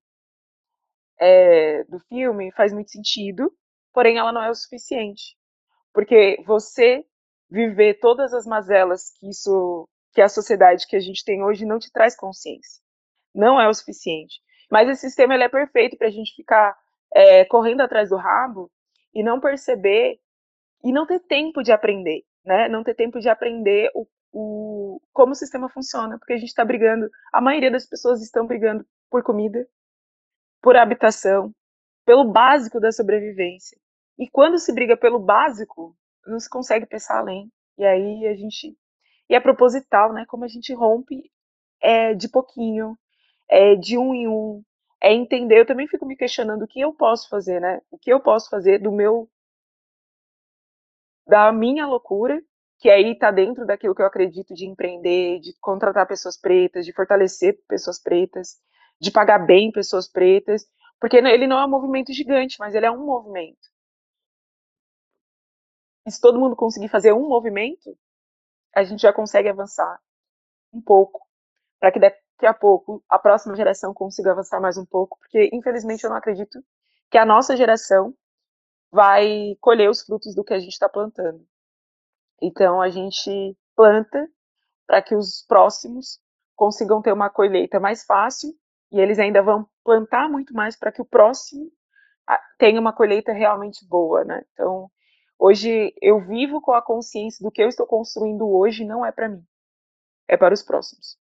é, do filme faz muito sentido, porém ela não é o suficiente. Porque você viver todas as mazelas que isso, que a sociedade que a gente tem hoje não te traz consciência. Não é o suficiente. Mas esse sistema ele é perfeito para a gente ficar é, correndo atrás do rabo e não perceber e não ter tempo de aprender, né? Não ter tempo de aprender o, o como o sistema funciona, porque a gente está brigando. A maioria das pessoas estão brigando por comida, por habitação, pelo básico da sobrevivência. E quando se briga pelo básico, não se consegue pensar além. E aí a gente. E é proposital, né? Como a gente rompe é, de pouquinho, é, de um em um, é entender. Eu também fico me questionando o que eu posso fazer, né? O que eu posso fazer do meu. da minha loucura, que aí está dentro daquilo que eu acredito de empreender, de contratar pessoas pretas, de fortalecer pessoas pretas, de pagar bem pessoas pretas, porque ele não é um movimento gigante, mas ele é um movimento. E se todo mundo conseguir fazer um movimento, a gente já consegue avançar um pouco, para que daqui a pouco a próxima geração consiga avançar mais um pouco, porque infelizmente eu não acredito que a nossa geração vai colher os frutos do que a gente está plantando. Então a gente planta para que os próximos consigam ter uma colheita mais fácil e eles ainda vão plantar muito mais para que o próximo ah, tenha uma colheita realmente boa, né? Então, hoje eu vivo com a consciência do que eu estou construindo hoje não é para mim, é para os próximos.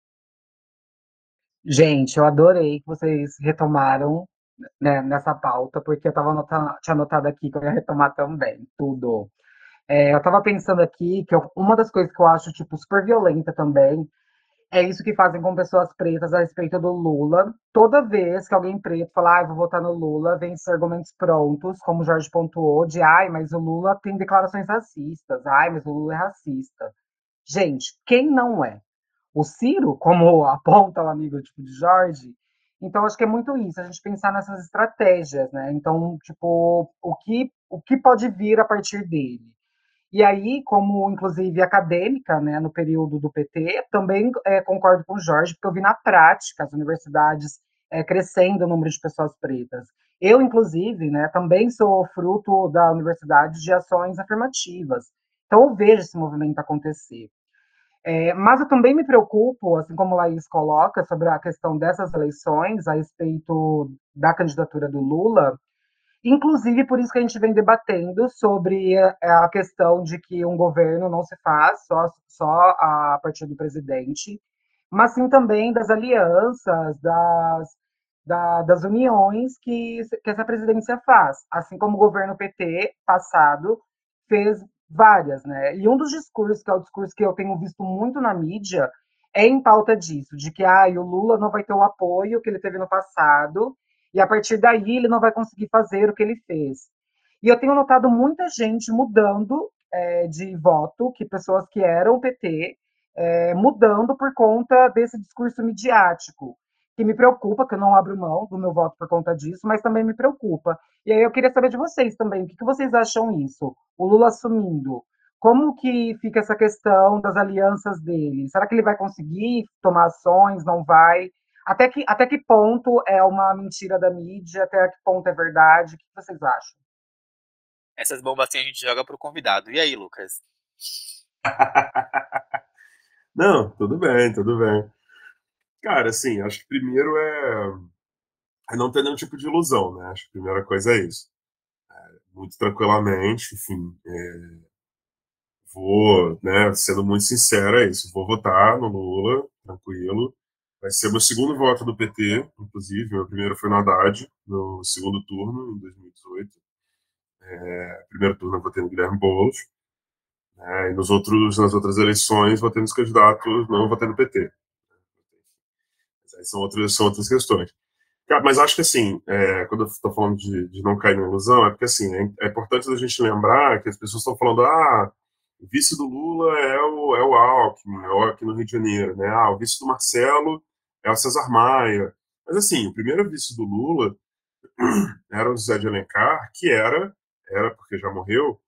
Gente, eu adorei que vocês retomaram né, nessa pauta, porque eu tava anotando, tinha anotado aqui que eu ia retomar também, tudo. É, eu estava pensando aqui que eu, uma das coisas que eu acho, tipo, super violenta também é isso que fazem com pessoas pretas a respeito do Lula. Toda vez que alguém preto fala, ah, vou votar no Lula, vem esses argumentos prontos, como o Jorge pontuou, de ai, mas o Lula tem declarações racistas, ai, mas o Lula é racista. Gente, quem não é? O Ciro, como aponta o amigo tipo, de Jorge, Então, acho que é muito isso, a gente pensar nessas estratégias, né? Então, tipo, o que, o que pode vir a partir dele? E aí, como inclusive acadêmica, né, no período do PT, também é, concordo com o Jorge, porque eu vi na prática as universidades é, crescendo o número de pessoas pretas. Eu, inclusive, né, também sou fruto da universidade de ações afirmativas. Então, eu vejo esse movimento acontecer. É, mas eu também me preocupo, assim como a Laís coloca, sobre a questão dessas eleições a respeito da candidatura do Lula, inclusive por isso que a gente vem debatendo sobre a questão de que um governo não se faz só, só a partir do presidente, mas sim também das alianças, das, da, das uniões que, que essa presidência faz, assim como o governo PT passado fez várias, né? E um dos discursos, que é o discurso que eu tenho visto muito na mídia, é em pauta disso, de que ah, o Lula não vai ter o apoio que ele teve no passado, e a partir daí ele não vai conseguir fazer o que ele fez. E eu tenho notado muita gente mudando é, de voto, que pessoas que eram PT, é, mudando por conta desse discurso midiático que me preocupa, que eu não abro mão do meu voto por conta disso, mas também me preocupa. E aí eu queria saber de vocês também, o que, que vocês acham isso? O Lula assumindo, como que fica essa questão das alianças dele? Será que ele vai conseguir tomar ações, não vai? Até que, até que ponto é uma mentira da mídia? Até que ponto é verdade? O que vocês acham? Essas bombas assim a gente joga pro convidado. E aí, Lucas? Não, tudo bem, tudo bem. Cara, assim, acho que primeiro é, é não ter nenhum tipo de ilusão, né? Acho que a primeira coisa é isso. É, muito tranquilamente, enfim, é, vou, né, sendo muito sincero, é isso. Vou votar no Lula, tranquilo. Vai ser meu segundo voto do PT, inclusive. Meu primeiro foi no Haddad, no segundo turno, em 2018. É, primeiro turno eu votei no Guilherme Boulos. É, e nos outros, nas outras eleições, votei nos candidatos, não votei no PT são outras, são outras questões. Mas acho que assim, é, quando eu estou falando de, de, não cair na ilusão, é porque assim, é, é importante a gente lembrar que as pessoas estão falando, ah, o vice do Lula é o, é o Alckmin, é o, aqui no Rio de Janeiro, né? Ah, o vice do Marcelo é o Cesar Maia. Mas assim, o primeiro vice do Lula era o José de Alencar, que era, era porque já morreu,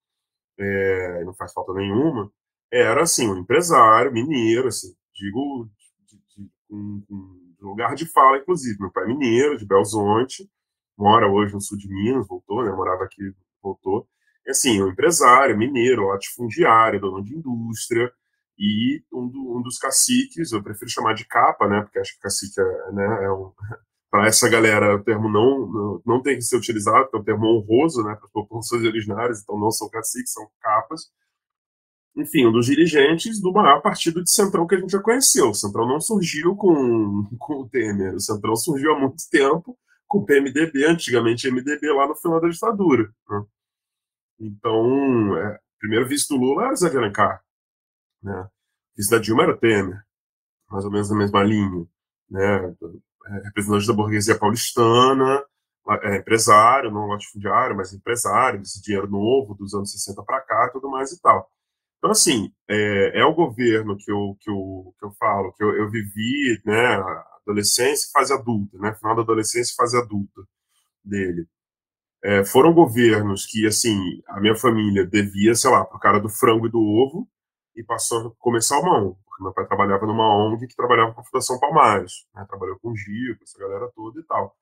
é, não faz falta nenhuma, era assim, um empresário mineiro, assim, digo, de, de, de, um, um lugar de fala, inclusive. Meu pai é mineiro, de Belzonte, mora hoje no sul de Minas, voltou, né? Morava aqui, voltou. E, assim, um empresário, mineiro, latifundiário, dono de indústria, e um, do, um, dos caciques, eu prefiro chamar de capa, né? Porque acho que cacique é, né, é um. Para essa galera, o termo não, não, não tem que ser utilizado, porque é um termo honroso, né? Para as populações originárias, então não são caciques, são capas enfim, um dos dirigentes do maior partido de Centrão que a gente já conheceu. O Centrão não surgiu com, com o Temer, o Centrão surgiu há muito tempo com o PMDB, antigamente MDB, lá no final da ditadura. Né? Então, é, primeiro vice do Lula era Zé de Alencar, né? vice da Dilma era Temer, mais ou menos na mesma linha, né? É, representante da burguesia paulistana, é, empresário, não latifundiário, mas empresário, desse dinheiro novo dos anos 60 para cá, tudo mais e tal. Então, assim, é, é, o governo que eu, que eu, que eu falo, que eu, eu vivi, né, adolescência e fase adulta, né, final da adolescência e fase adulta dele. É, foram governos que, assim, a minha família devia, sei lá, pro cara do frango e do ovo e passou a começar uma ONG, porque meu pai trabalhava numa ONG que trabalhava com a Fundação Palmares, né, trabalhou com o Gil, com essa galera toda e tal.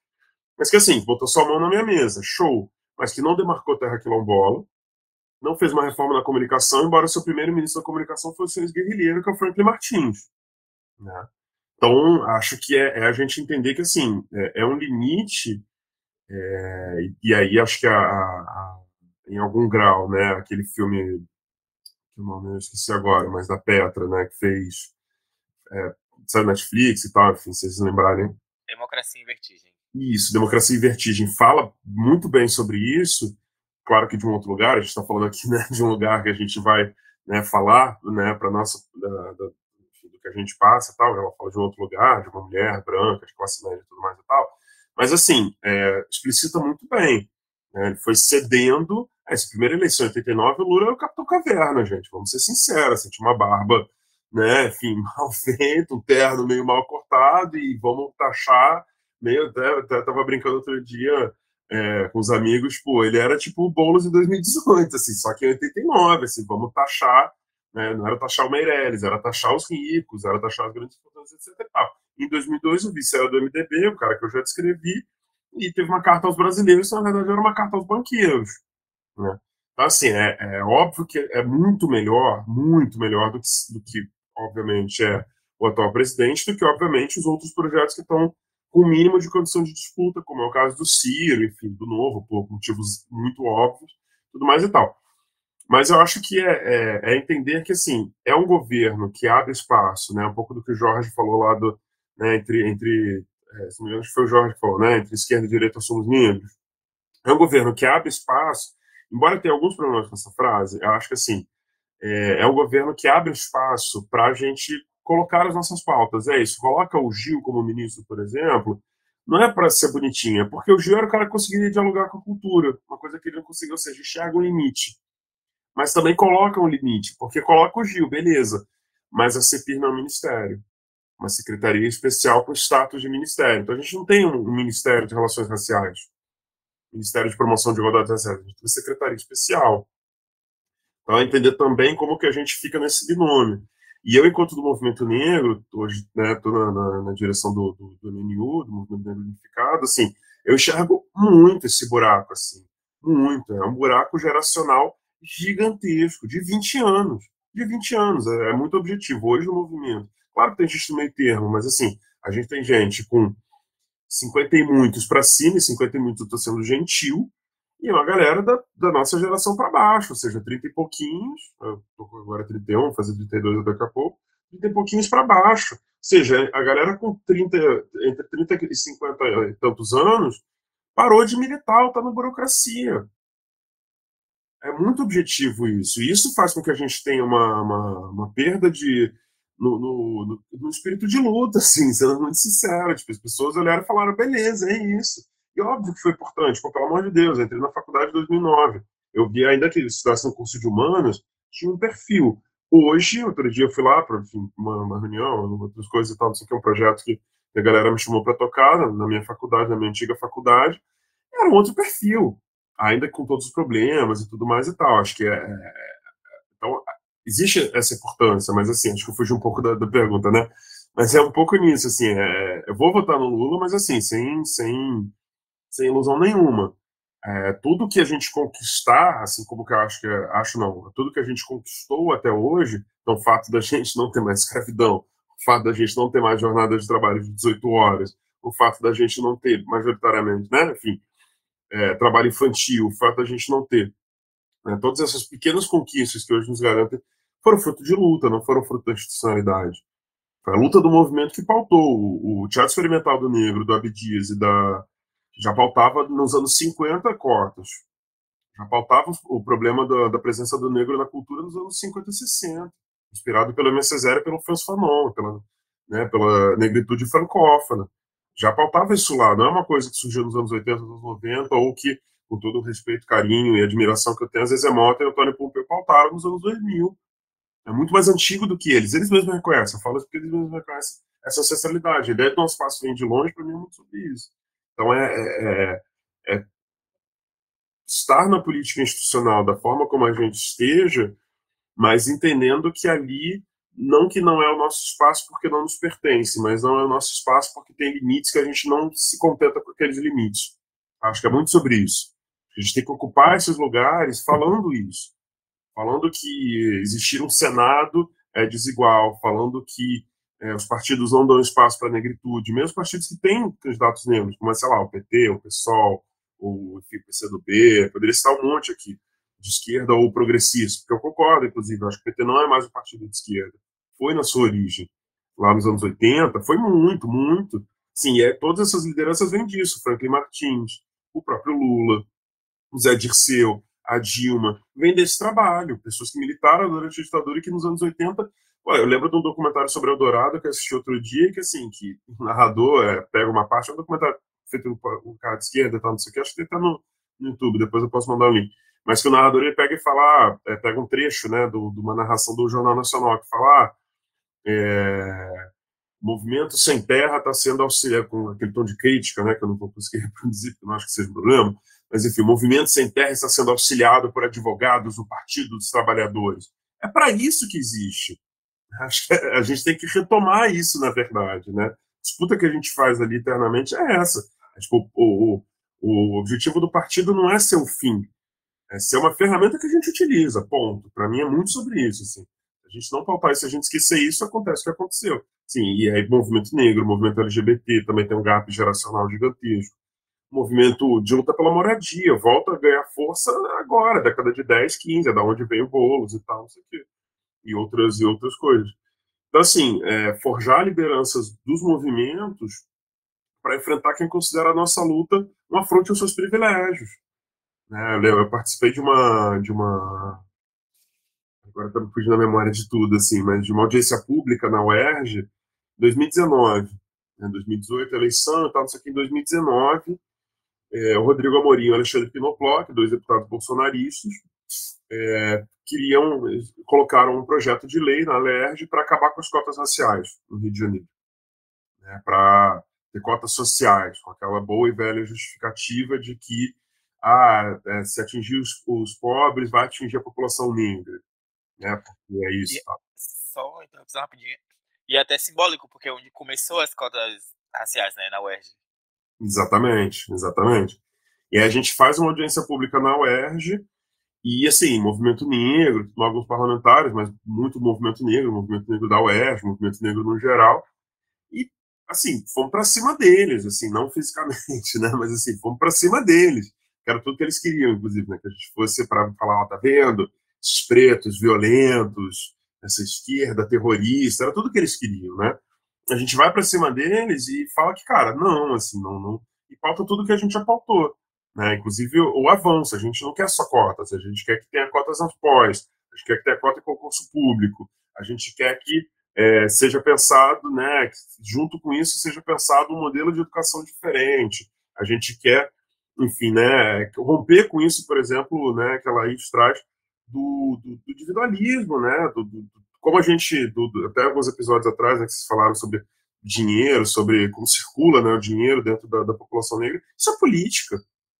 Mas que, assim, botou sua mão na minha mesa, show, mas que não demarcou terra quilombola, não fez uma reforma na comunicação, embora seu primeiro ministro da comunicação fosse o ex-guerrilheiro, que é o Franklin Martins. Né? Então, acho que é, é, a gente entender que, assim, é, é um limite, é, e aí acho que a, a, a, em algum grau, né, aquele filme, que nome eu esqueci agora, mas da Petra, né, que fez, é, saiu Netflix e tal, enfim, se vocês lembrarem. Democracia em Vertigem. Isso, Democracia em Vertigem fala muito bem sobre isso, claro que de um outro lugar, a gente está falando aqui né, de um lugar que a gente vai né, falar né, para nossa da, da, do que a gente passa tal. Ela fala de um outro lugar, de uma mulher branca, de classe média e tudo mais e tal. Mas assim, é, explicita muito bem. Né, ele foi cedendo. Essa primeira eleição em 89, o Lula era o Capitão Caverna, gente. Vamos ser sinceros, assim, tinha uma barba, né, enfim, mal feita, um terno meio mal cortado e vamos taxar meio até, até tava brincando outro dia é, com os amigos, pô, ele era tipo o Boulos em 2018, assim, só que em 89, assim, vamos taxar, né, não era taxar o Meirelles, era taxar os ricos, era taxar as grandes fortunas, etc. Em 2002, o vice era do MDB, o cara que eu já descrevi, e teve uma carta aos brasileiros, na verdade era uma carta aos banqueiros, né. Então, assim, é, é óbvio que é muito melhor, muito melhor do que, do que, obviamente, é o atual presidente, do que, obviamente, os outros projetos que estão com o mínimo de condição de disputa, como é o caso do Ciro, enfim, do Novo, por motivos muito óbvios, tudo mais e tal. Mas eu acho que é, é, é, entender que, assim, é um governo que abre espaço, né, um pouco do que o Jorge falou lá do, né, entre, entre é, se não me engano, foi o Jorge que falou, né, entre esquerda e direita somos negros. É um governo que abre espaço, embora tenha alguns problemas com essa frase, eu acho que, assim, é, é um governo que abre espaço para a gente colocar as nossas pautas. É isso, coloca o Gil como ministro, por exemplo, não é para ser bonitinho, é porque o Gil era o cara que conseguiria dialogar com a cultura, uma coisa que ele não conseguiu, ou seja, enxerga um limite. Mas também coloca um limite, porque coloca o Gil, beleza, mas a CEPIR não é um ministério, uma secretaria especial com status de ministério. Então a gente não tem um, Ministério de Relações Raciais, Ministério de Promoção de Igualdade Raciais, a gente tem uma secretaria especial. Então, entender também como que a gente fica nesse binômio. E eu, enquanto do movimento negro, hoje estou né, na, na, na, direção do, do, do do Movimento Negro Unificado, assim, eu enxergo muito esse buraco, assim, muito. É um buraco geracional gigantesco, de 20 anos. De 20 anos, é, é muito objetivo hoje no movimento. Claro que tem gente no meio termo, mas assim, a gente tem gente com 50 e muitos para cima, e 50 e muitos eu estou sendo gentil, e uma galera da, da nossa geração para baixo, ou seja, 30 e pouquinhos, agora 31, vou fazer 32 daqui a pouco, 30 e pouquinhos para baixo. Ou seja, a galera com 30, entre 30 e 50 e tantos anos parou de militar, está na burocracia. É muito objetivo isso. E isso faz com que a gente tenha uma, uma, uma perda de. No, no, no, no, espírito de luta, assim, sendo muito sincero. Tipo, as pessoas olharam e falaram: beleza, é isso. E óbvio que foi importante, pô, pelo amor de Deus, entrei na faculdade em 2009. Eu vi ainda que estudasse no curso de humanos, tinha um perfil. Hoje, outro dia eu fui lá para uma, uma, reunião, outras coisas e tal, não sei o que, um projeto que a galera me chamou para tocar na minha faculdade, na minha antiga faculdade, era um outro perfil, ainda com todos os problemas e tudo mais e tal. Acho que é, é, é então, existe essa importância, mas assim, acho que eu fugi um pouco da, da pergunta, né? Mas é um pouco nisso, assim, é, eu vou votar no Lula, mas assim, sem, sem sem ilusão nenhuma. É, tudo que a gente conquistar, assim como que eu acho que acho não, tudo que a gente conquistou até hoje, então o fato da gente não ter mais escravidão, o fato da gente não ter mais jornada de trabalho de 18 horas, o fato da gente não ter majoritariamente, né, enfim, é, trabalho infantil, o fato da gente não ter né, todas essas pequenas conquistas que hoje nos garantem foram fruto de luta, não foram fruto da institucionalidade. Foi a luta do movimento que pautou o, o Teatro Experimental do Negro, do Abdias e da já pautava nos anos 50 cortes. Já pautava o problema da, da, presença do negro na cultura nos anos 50 e 60, inspirado pelo MS0 e pelo Franz Fanon, pela, né, pela negritude francófona. Já pautava isso lá, não é uma coisa que surgiu nos anos 80, anos 90, ou que, com todo o respeito, carinho e admiração que eu tenho, às vezes é Mota e Antônio Pompeu pautaram nos anos 2000. É muito mais antigo do que eles. Eles mesmos reconhecem, eu falo porque eles mesmos reconhecem essa ancestralidade. A ideia do nosso passo vem de longe, para mim, é muito sobre isso. Então, é, é, é, é estar na política institucional da forma como a gente esteja, mas entendendo que ali, não que não é o nosso espaço porque não nos pertence, mas não é o nosso espaço porque tem limites que a gente não se contenta com aqueles limites. Acho que é muito sobre isso. A gente tem que ocupar esses lugares falando isso. Falando que existir um Senado é desigual, falando que é, os partidos não dão espaço para a negritude, mesmo partidos que têm candidatos negros, como, sei lá, o PT, o PSOL, o, PCdoB, poderia citar um monte aqui, de esquerda ou progressista, porque eu concordo, inclusive, eu acho que o PT não é mais um partido de esquerda. Foi na sua origem, lá nos anos 80, foi muito, muito. Sim, é, todas essas lideranças vêm disso, Franklin Martins, o próprio Lula, o Zé Dirceu, a Dilma, vem desse trabalho, pessoas que militaram durante a ditadura e que nos anos 80 eu lembro de um documentário sobre Eldorado que eu assisti outro dia, que assim, que o narrador é, pega uma parte, é um documentário feito por um cara de esquerda, tal, não sei o que, acho que ele tá no, no YouTube, depois eu posso mandar o um link. Mas que o narrador ele pega e fala, é, pega um trecho, né, de uma narração do Jornal Nacional, que fala, ah, é, movimento sem terra está sendo auxiliado, com aquele tom de crítica, né, que eu não vou conseguir reproduzir, porque não acho que seja um problema, mas enfim, o movimento sem terra está sendo auxiliado por advogados do Partido dos Trabalhadores. É para isso que existe. Acho que a gente tem que retomar isso, na verdade, né? A disputa que a gente faz ali internamente é essa. Tipo, o, o, o objetivo do partido não é ser o fim, é ser uma ferramenta que a gente utiliza, ponto. Para mim é muito sobre isso, assim. A gente não palpar isso, se a gente esquecer isso, acontece o que aconteceu. Sim, e aí movimento negro, movimento LGBT, também tem um gap geracional gigantesco. Movimento de luta pela moradia, volta a ganhar força agora, década de 10, 15, é da onde vem o Boulos e tal, não sei o quê. E outras, e outras coisas. Então, assim, é, forjar lideranças dos movimentos para enfrentar quem considera a nossa luta um afronte aos seus privilégios. Né? Eu participei de uma, de uma agora está me fugindo a memória de tudo, assim, mas de uma audiência pública na UERJ, em 2019. Né, 2018, eleição e tal, não sei o que, em 2019, é, o Rodrigo Amorim e o Alexandre Pinoclot, dois deputados bolsonaristas, é, queriam, colocaram um projeto de lei na LERJ para acabar com as cotas raciais no Rio de Janeiro. Né, para ter cotas sociais, com aquela boa e velha justificativa de que ah, é, se atingir os, os pobres, vai atingir a população negra né? Porque é isso. E, tá? só interrupção rapidinho. E é até simbólico, porque é onde começou as cotas raciais, né, na UERJ. Exatamente, exatamente. E a gente faz uma audiência pública na UERJ e, assim, movimento negro, alguns parlamentares, mas muito movimento negro, movimento negro da UERJ, movimento negro no geral. E, assim, fomos para cima deles, assim, não fisicamente, né, mas, assim, fomos para cima deles. Era tudo que eles queriam, inclusive, né, que a gente fosse para falar, ó, tá vendo? esses pretos violentos, essa esquerda terrorista, era tudo que eles queriam, né? A gente vai para cima deles e fala que, cara, não, assim, não, não. E pauta tudo que a gente já né? Inclusive o, avanço. A gente não quer só cotas, a gente quer que tenha cotas nas pós, a gente quer que tenha cota em concurso público, a gente quer que é, seja pensado, né, que junto com isso seja pensado um modelo de educação diferente. A gente quer, enfim, né, romper com isso, por exemplo, né, que a Laís traz, do, do, do individualismo, né? Do, do, como a gente, até alguns episódios atrás, né, que vocês falaram sobre dinheiro, sobre como circula né, o dinheiro dentro da, da, população negra, isso é política.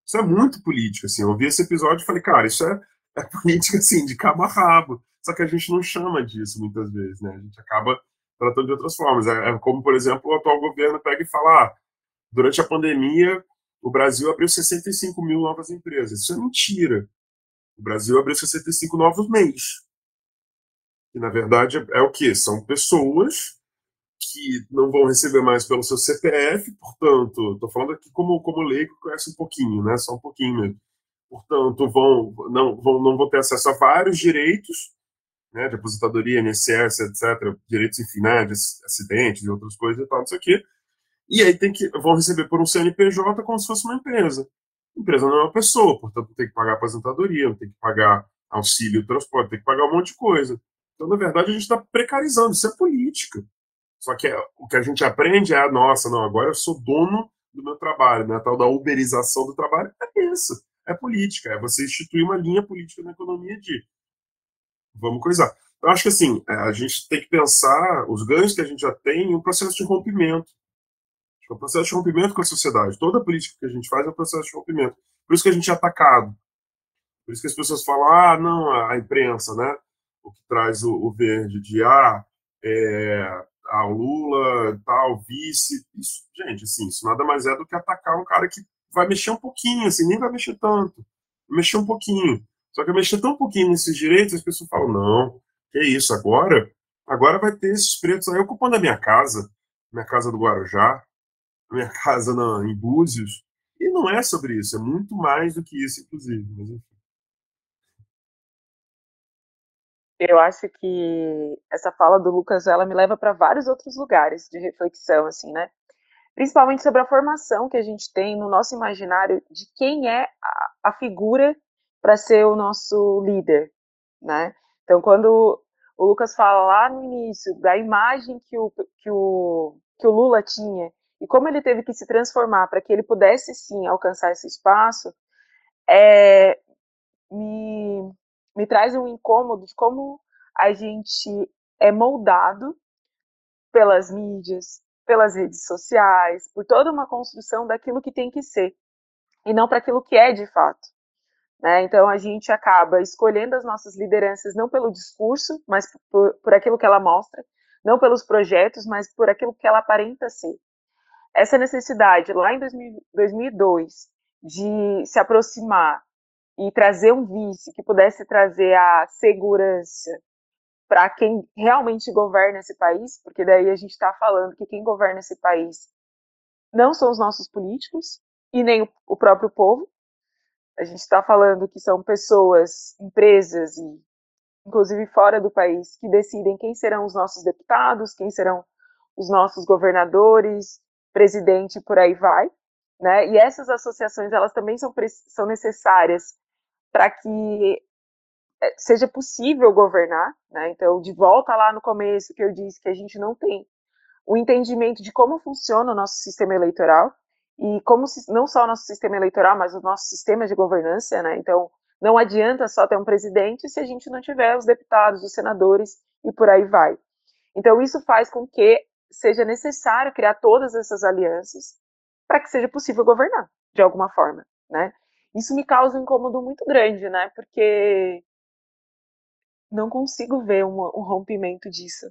Isso é muito política. Assim. Eu vi esse episódio e falei, cara, isso é, é política assim, de cabo a rabo. Só que a gente não chama disso muitas vezes, né? A gente acaba tratando de outras formas. É, é como, por exemplo, o atual governo pega e fala: ah, durante a pandemia, o Brasil abriu 65 mil novas empresas. Isso é mentira. O Brasil abriu 65 novos meios. E, na verdade, é, o que? São pessoas que não vão receber mais pelo seu CPF, portanto, estou falando aqui como, como leigo, conhece um pouquinho, né? Só um pouquinho mesmo. Portanto, vão, não, vão, não vão ter acesso a vários direitos, né, de aposentadoria, INSS, etc., direitos, enfim, né, de acidentes e outras coisas e tal, não sei o quê. E aí tem que, vão receber por um CNPJ como se fosse uma empresa. Empresa não é uma pessoa, portanto tem que pagar aposentadoria, tem que pagar auxílio transporte, tem que pagar um monte de coisa. Então, na verdade, a gente está precarizando, isso é política. Só que é, o que a gente aprende é, nossa, não, agora eu sou dono do meu trabalho, né? a tal da uberização do trabalho, é isso, é política, é você instituir uma linha política na economia de vamos coisar. Eu acho que assim, é, a gente tem que pensar os ganhos que a gente já tem em um processo de rompimento. É um processo de rompimento com a sociedade. Toda política que a gente faz é um processo de rompimento. Por isso que a gente é atacado. Por isso que as pessoas falam, ah, não, a imprensa, né? O que traz o, o verde de, ah, é, vice. Isso, gente, assim, isso nada mais é do que atacar um cara que vai mexer um pouquinho, assim, nem vai mexer tanto. Mexer um pouquinho. Só que mexer tão pouquinho nesses direitos, as pessoas falam, não, que isso, agora, agora vai ter esses pretos aí ocupando a minha casa, minha casa do Guarujá, minha casa na, em Búzios. E não é sobre isso, é muito mais do que isso, inclusive. Mas enfim. Eu acho que essa fala do Lucas ela me leva para vários outros lugares de reflexão, assim, né? Principalmente sobre a formação que a gente tem no nosso imaginário de quem é a, a figura para ser o nosso líder, né? Então, quando o Lucas fala lá no início da imagem que o, que o, que o Lula tinha e como ele teve que se transformar para que ele pudesse sim alcançar esse espaço, é, me, me traz um incômodo de como a gente é moldado pelas mídias, pelas redes sociais, por toda uma construção daquilo que tem que ser e não para aquilo que é de fato. Né? Então a gente acaba escolhendo as nossas lideranças não pelo discurso, mas por, por aquilo que ela mostra, não pelos projetos, mas por aquilo que ela aparenta ser. Essa necessidade lá em 2000, 2002 de se aproximar e trazer um vice que pudesse trazer a segurança para quem realmente governa esse país, porque daí a gente está falando que quem governa esse país não são os nossos políticos e nem o próprio povo. A gente está falando que são pessoas, empresas e inclusive fora do país, que decidem quem serão os nossos deputados, quem serão os nossos governadores, presidente, por aí vai. Né? E essas associações, elas também são, são necessárias para que eh, seja possível governar, né? Então, de volta lá no começo que eu disse que a gente não tem o entendimento de como funciona o nosso sistema eleitoral e como não só o nosso sistema eleitoral, mas o nosso sistema de governança, né? Então, não adianta só ter um presidente se a gente não tiver os deputados, os senadores e por aí vai. Então, isso faz com que seja necessário criar todas essas alianças para que seja possível governar, de alguma forma, né? Isso me causa um incômodo muito grande, né? Porque não consigo ver uma, um rompimento disso.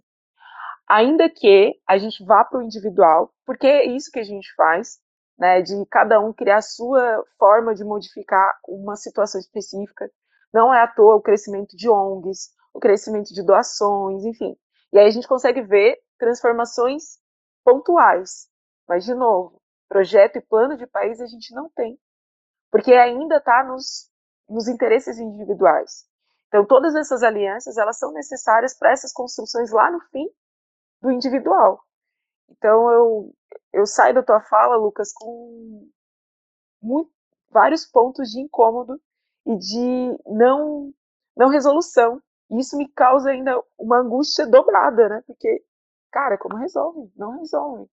Ainda que a gente vá para o individual, porque é isso que a gente faz, né, de cada um criar a sua forma de modificar uma situação específica. Não é à toa o crescimento de ONGs, o crescimento de doações, enfim. E aí a gente consegue ver transformações pontuais. Mas, de novo, projeto e plano de país a gente não tem. Porque ainda está nos, nos interesses individuais. Então, todas essas alianças, elas são necessárias para essas construções lá no fim do individual. Então, eu, eu saio da tua fala, Lucas, com muito, vários pontos de incômodo e de não, não resolução. E isso me causa ainda uma angústia dobrada, né? Porque, cara, como resolve? Não resolve.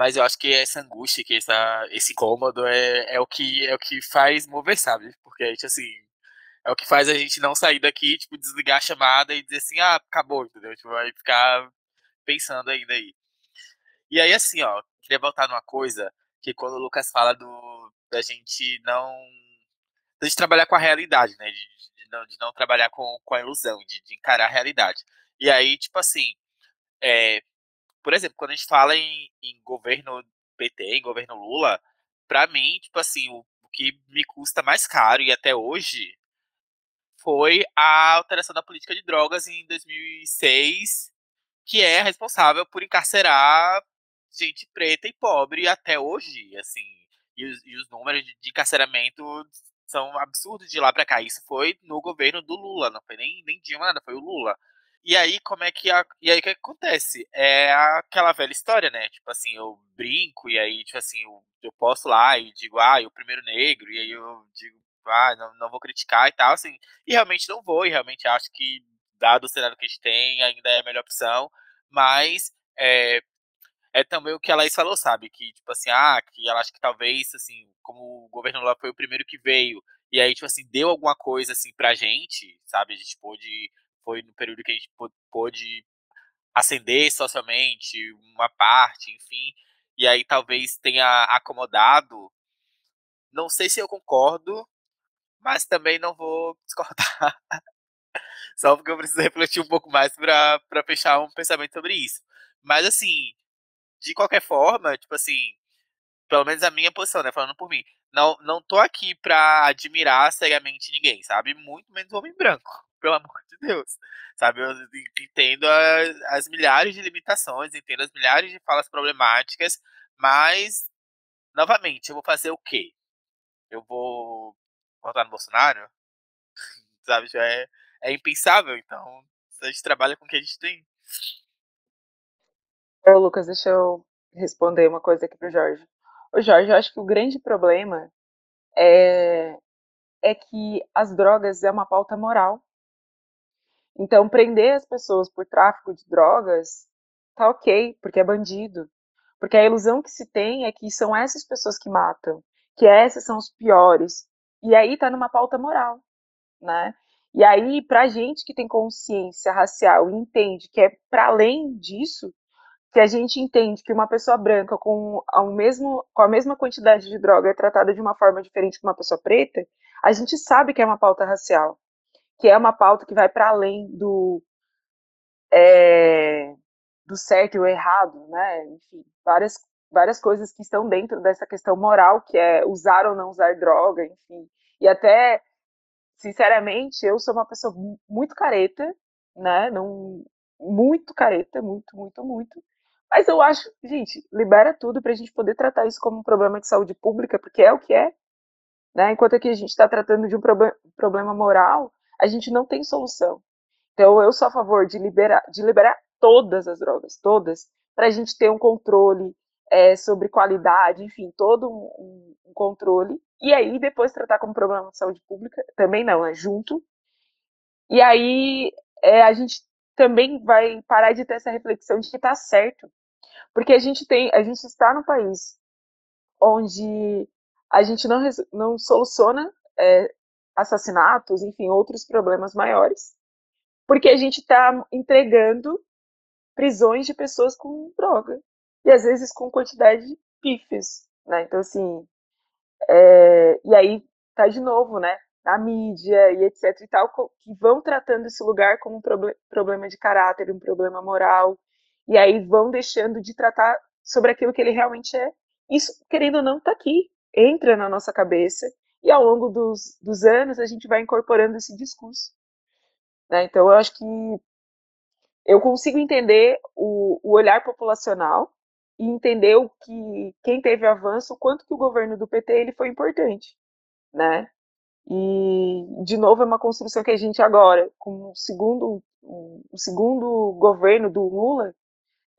Mas eu acho que essa angústia, que essa, esse incômodo é, é, o que, é o que faz mover, sabe? Porque a gente, assim, é o que faz a gente não sair daqui, tipo, desligar a chamada e dizer assim, ah, acabou, entendeu? Tipo, vai ficar pensando ainda aí. E aí, assim, ó, queria voltar numa coisa que quando o Lucas fala do da gente não. da gente trabalhar com a realidade, né? De, de, não, de não, trabalhar com, com a ilusão, de, de, encarar a realidade. E aí, tipo assim, é, por exemplo, quando a gente fala em, em governo PT, em governo Lula, pra mim, tipo assim, o, o que me custa mais caro, e até hoje, foi a alteração da política de drogas em 2006 que é responsável por encarcerar gente preta e pobre até hoje, assim. E os, e os números de encarceramento são absurdos de lá para cá. Isso foi no governo do Lula, não foi nem, nem Dilma, nada, foi o Lula. E aí, como é que. A, e aí, o que acontece? É aquela velha história, né? Tipo assim, eu brinco, e aí, tipo assim, eu, eu lá e digo, ah, o primeiro negro, e aí eu digo, ah, não, não vou criticar e tal, assim. E realmente não vou, e realmente acho que, dado o cenário que a gente tem, ainda é a melhor opção mas é, é também o que a Laís falou, sabe? Que, tipo assim, ah, que ela acha que talvez, assim, como o governo lá foi o primeiro que veio, e aí, tipo assim, deu alguma coisa, assim, pra gente, sabe? A gente pôde, foi no período que a gente pôde ascender socialmente, uma parte, enfim, e aí talvez tenha acomodado. Não sei se eu concordo, mas também não vou discordar. Só porque eu preciso refletir um pouco mais para fechar um pensamento sobre isso. Mas assim, de qualquer forma, tipo assim, pelo menos a minha posição, né, falando por mim, não, não tô aqui pra admirar cegamente ninguém, sabe? Muito menos o homem branco, pelo amor de Deus. Sabe, eu entendo as, as milhares de limitações, entendo as milhares de falas problemáticas, mas, novamente, eu vou fazer o quê? Eu vou votar no Bolsonaro? sabe, já é é impensável, então a gente trabalha com o que a gente tem. Ô, Lucas, deixa eu responder uma coisa aqui pro Jorge. Ô, Jorge, eu acho que o grande problema é, é que as drogas é uma pauta moral. Então, prender as pessoas por tráfico de drogas tá ok, porque é bandido. Porque a ilusão que se tem é que são essas pessoas que matam, que essas são os piores. E aí tá numa pauta moral, né? E aí, para gente que tem consciência racial e entende que é para além disso, que a gente entende que uma pessoa branca com, ao mesmo, com a mesma quantidade de droga é tratada de uma forma diferente que uma pessoa preta, a gente sabe que é uma pauta racial, que é uma pauta que vai para além do é, do certo e o errado, né? Enfim, várias várias coisas que estão dentro dessa questão moral, que é usar ou não usar droga, enfim. E até, sinceramente, eu sou uma pessoa muito careta, né? Não, muito careta, muito, muito, muito. Mas eu acho, gente, libera tudo para a gente poder tratar isso como um problema de saúde pública, porque é o que é. Né? Enquanto aqui a gente está tratando de um problema moral, a gente não tem solução. Então eu sou a favor de liberar, de liberar todas as drogas, todas, para a gente ter um controle é, sobre qualidade, enfim, todo um, um, controle. E aí depois tratar como problema de saúde pública, também não, é junto. E aí é, a gente também vai parar de ter essa reflexão de que está certo porque a gente tem, a gente está no país onde a gente não, não soluciona é, assassinatos, enfim, outros problemas maiores, porque a gente está entregando prisões de pessoas com droga e às vezes com quantidade de pifes, né? Então assim, é, e aí tá de novo, né? Na mídia e etc e tal, que vão tratando esse lugar como um problema de caráter, um problema moral, e aí vão deixando de tratar sobre aquilo que ele realmente é. Isso, querendo ou não, está aqui, entra na nossa cabeça, e ao longo dos, dos anos a gente vai incorporando esse discurso. Né? Então, eu acho que eu consigo entender o, o olhar populacional e entender o que quem teve avanço, o quanto que o governo do PT ele foi importante, né? E de novo é uma construção que a gente agora, com o segundo, o segundo governo do Lula,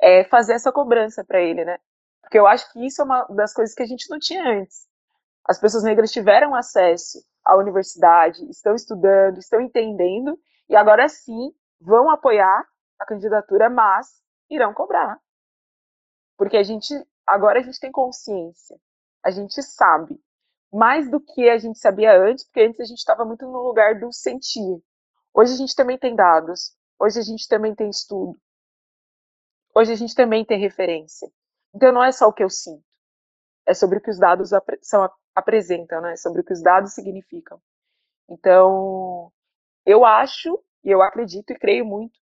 é, fazer essa cobrança para ele, né? Porque eu acho que isso é uma das coisas que a gente não tinha antes. As pessoas negras tiveram acesso à universidade, estão estudando, estão entendendo, e agora sim vão apoiar a candidatura, mas irão cobrar. Porque a gente, agora a gente tem consciência, a gente sabe, mais do que a gente sabia antes, porque antes a gente estava muito no lugar do sentir. Hoje a gente também tem dados, hoje a gente também tem estudo, hoje a gente também tem referência. Então não é só o que eu sinto, é sobre o que os dados ap são, apresentam, né? sobre o que os dados significam. Então, eu acho, e eu acredito e creio muito,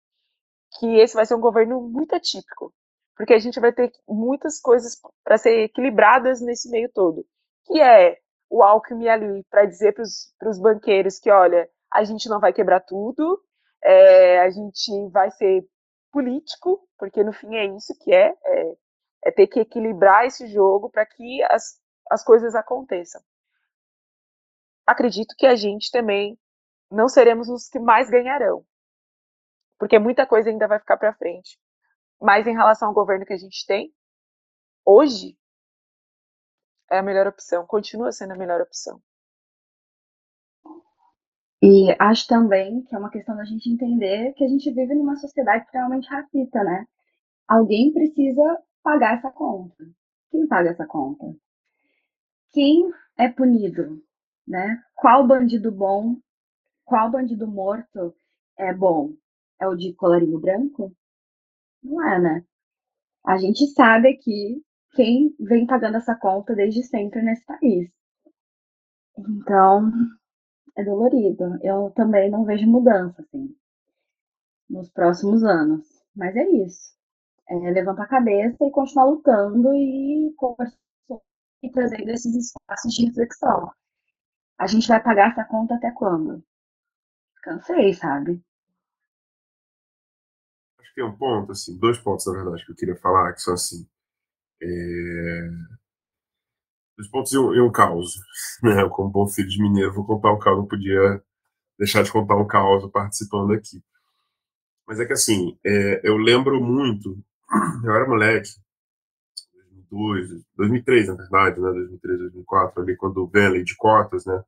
que esse vai ser um governo muito atípico, porque a gente vai ter muitas coisas para ser equilibradas nesse meio todo, que é o Alckmin ali para dizer para os banqueiros que, olha, a gente não vai quebrar tudo, é, a gente vai ser político, porque no fim é isso que é, é, é ter que equilibrar esse jogo para que as, as coisas aconteçam. Acredito que a gente também não seremos os que mais ganharão, porque muita coisa ainda vai ficar para frente. Mas em relação ao governo que a gente tem, hoje é a melhor opção, continua sendo a melhor opção. E acho também que é uma questão da gente entender que a gente vive numa sociedade extremamente racista, né? Alguém precisa pagar essa conta. Quem paga essa conta? Quem é punido, né? Qual bandido bom, qual bandido morto é bom? É o de colarinho branco? Não é, né? A gente sabe aqui quem vem pagando essa conta desde sempre nesse país. Então, é dolorido. Eu também não vejo mudança, assim, nos próximos anos. Mas é isso. É levantar a cabeça e continuar lutando e conversando e trazendo esses espaços de reflexão. A gente vai pagar essa conta até quando? Cansei, sabe? Acho que tem um ponto, assim, dois pontos, na verdade, que eu queria falar, que são assim. É Dois pontos e um, e um caos. Né? Como bom filho de mineiro, vou contar um caos, não podia deixar de contar um caos participando aqui. Mas é que assim, é, eu lembro muito, eu era moleque, 2002, 2003 na verdade, né, 2003, 2004, ali quando a lei de cotas, né,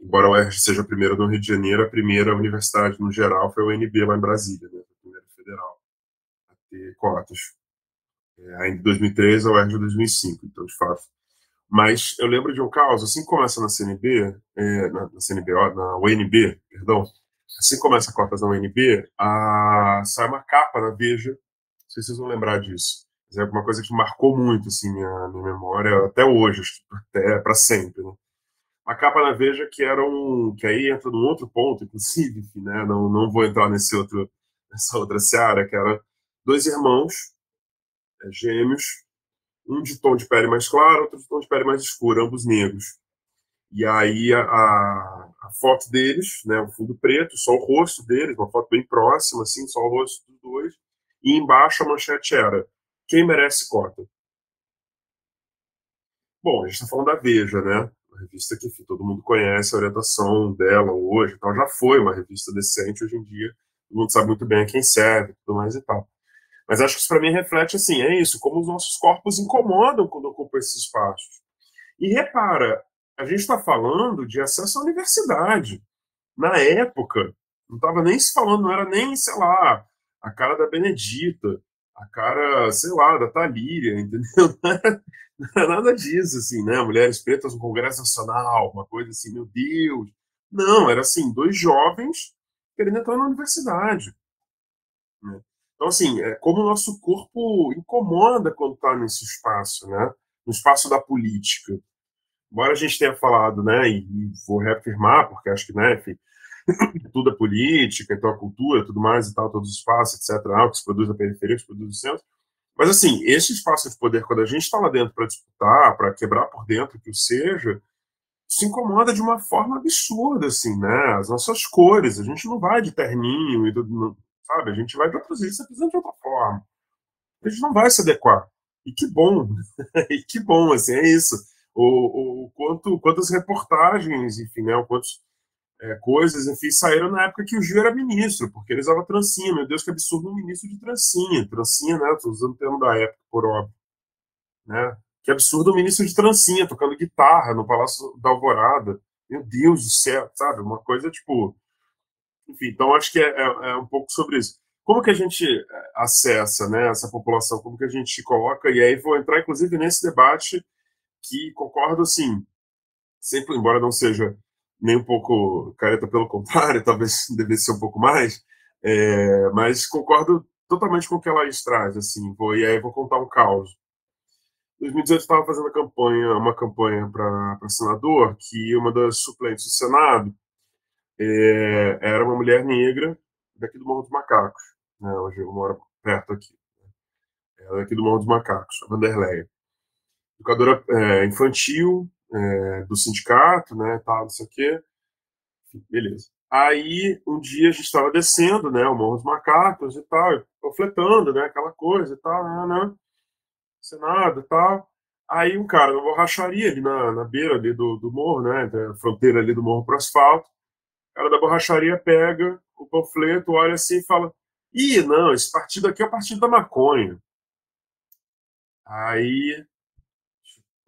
embora a UERJ seja a primeira no Rio de Janeiro, a primeira universidade no geral foi a UNB lá em Brasília, né, a primeira federal a ter cotas. É, ainda em 2003, a UERJ 2005, então de fato. Mas eu lembro de um caso, assim como essa na CNB, é, na, na CNB, na UNB, perdão, assim como essa cotas da UNB, a, sai uma capa na Veja, não sei se vocês vão lembrar disso, mas é uma coisa que marcou muito assim, minha, minha memória, até hoje, até para sempre. Né? A capa na Veja que era um. que aí entra num outro ponto, inclusive, né? não, não vou entrar nesse outro, nessa outra seara, que era dois irmãos é, gêmeos, um de tom de pele mais claro, outro de tom de pele mais escuro, ambos negros. E aí a, a, a, foto deles, né, o fundo preto, só o rosto deles, uma foto bem próxima, assim, só o rosto dos dois. E embaixo a manchete era: quem merece cota? Bom, a gente está falando da Veja, né? Uma revista que enfim, todo mundo conhece a orientação dela hoje, então já foi uma revista decente hoje em dia. Todo mundo sabe muito bem a quem serve, tudo mais e tal. Mas acho que isso para mim reflete assim, é isso, como os nossos corpos incomodam quando ocupam esses espaços. E repara, a gente está falando de acesso à universidade. Na época, não estava nem se falando, não era nem, sei lá, a cara da Benedita, a cara, sei lá, da Talíria, entendeu? Não era, nada disso, assim, né? Mulheres pretas no Congresso Nacional, uma coisa assim, meu Deus. Não, era assim, dois jovens querendo entrar na universidade. Né? Então, assim, é como o nosso corpo incomoda quando está nesse espaço, né? No espaço da política embora a gente tenha falado, né, e, e vou reafirmar, porque acho que, né, enfim, tudo é política, então a cultura, tudo mais e tal, todos os espaços, etc., que se produz na periferia, que se produz no centro, mas, assim, esse espaço de poder, quando a gente está lá dentro para disputar, para quebrar por dentro, que o seja, se incomoda de uma forma absurda, assim, né? As nossas cores, a gente não vai de terninho, e tudo, sabe? A gente vai produzir isso de outra forma. A gente não vai se adequar. E que bom, e que bom, assim, é isso o, o quanto, quantas reportagens, enfim, né, quantas é, coisas, enfim, saíram na época que o Gil era ministro, porque ele usava trancinha. Meu Deus, que absurdo um ministro de trancinha. Trancinha, né? Estou usando o termo da época, por óbvio. Né? Que absurdo um ministro de trancinha, tocando guitarra no Palácio da Alvorada. Meu Deus do céu, sabe? Uma coisa tipo. Enfim, então acho que é, é, é um pouco sobre isso. Como que a gente é, acessa né, essa população? Como que a gente coloca? E aí vou entrar, inclusive, nesse debate que concordo, assim, sempre, embora não seja nem um pouco careta, pelo contrário, talvez devesse ser um pouco mais, é, mas concordo totalmente com o que ela traz, assim, vou, e aí vou contar um caos. Em 2018 estava fazendo a campanha, uma campanha para senador, que uma das suplentes do Senado é, era uma mulher negra daqui do Morro dos Macacos, né, hoje eu moro perto aqui, ela é daqui do Morro dos Macacos, a Vanderleia educadora é, infantil é, do sindicato, né, tal, não sei o quê. Beleza. Aí, um dia a gente estava descendo, né, o Morro dos Macacos e tal, panfletando, né, aquela coisa e tal, né, né, Senado e tal. Aí um cara na borracharia ali na, na beira ali do, do morro, né, a fronteira ali do morro para asfalto, o cara da borracharia pega o panfleto, olha assim e fala, ih, não, esse partido aqui é o partido da maconha. Aí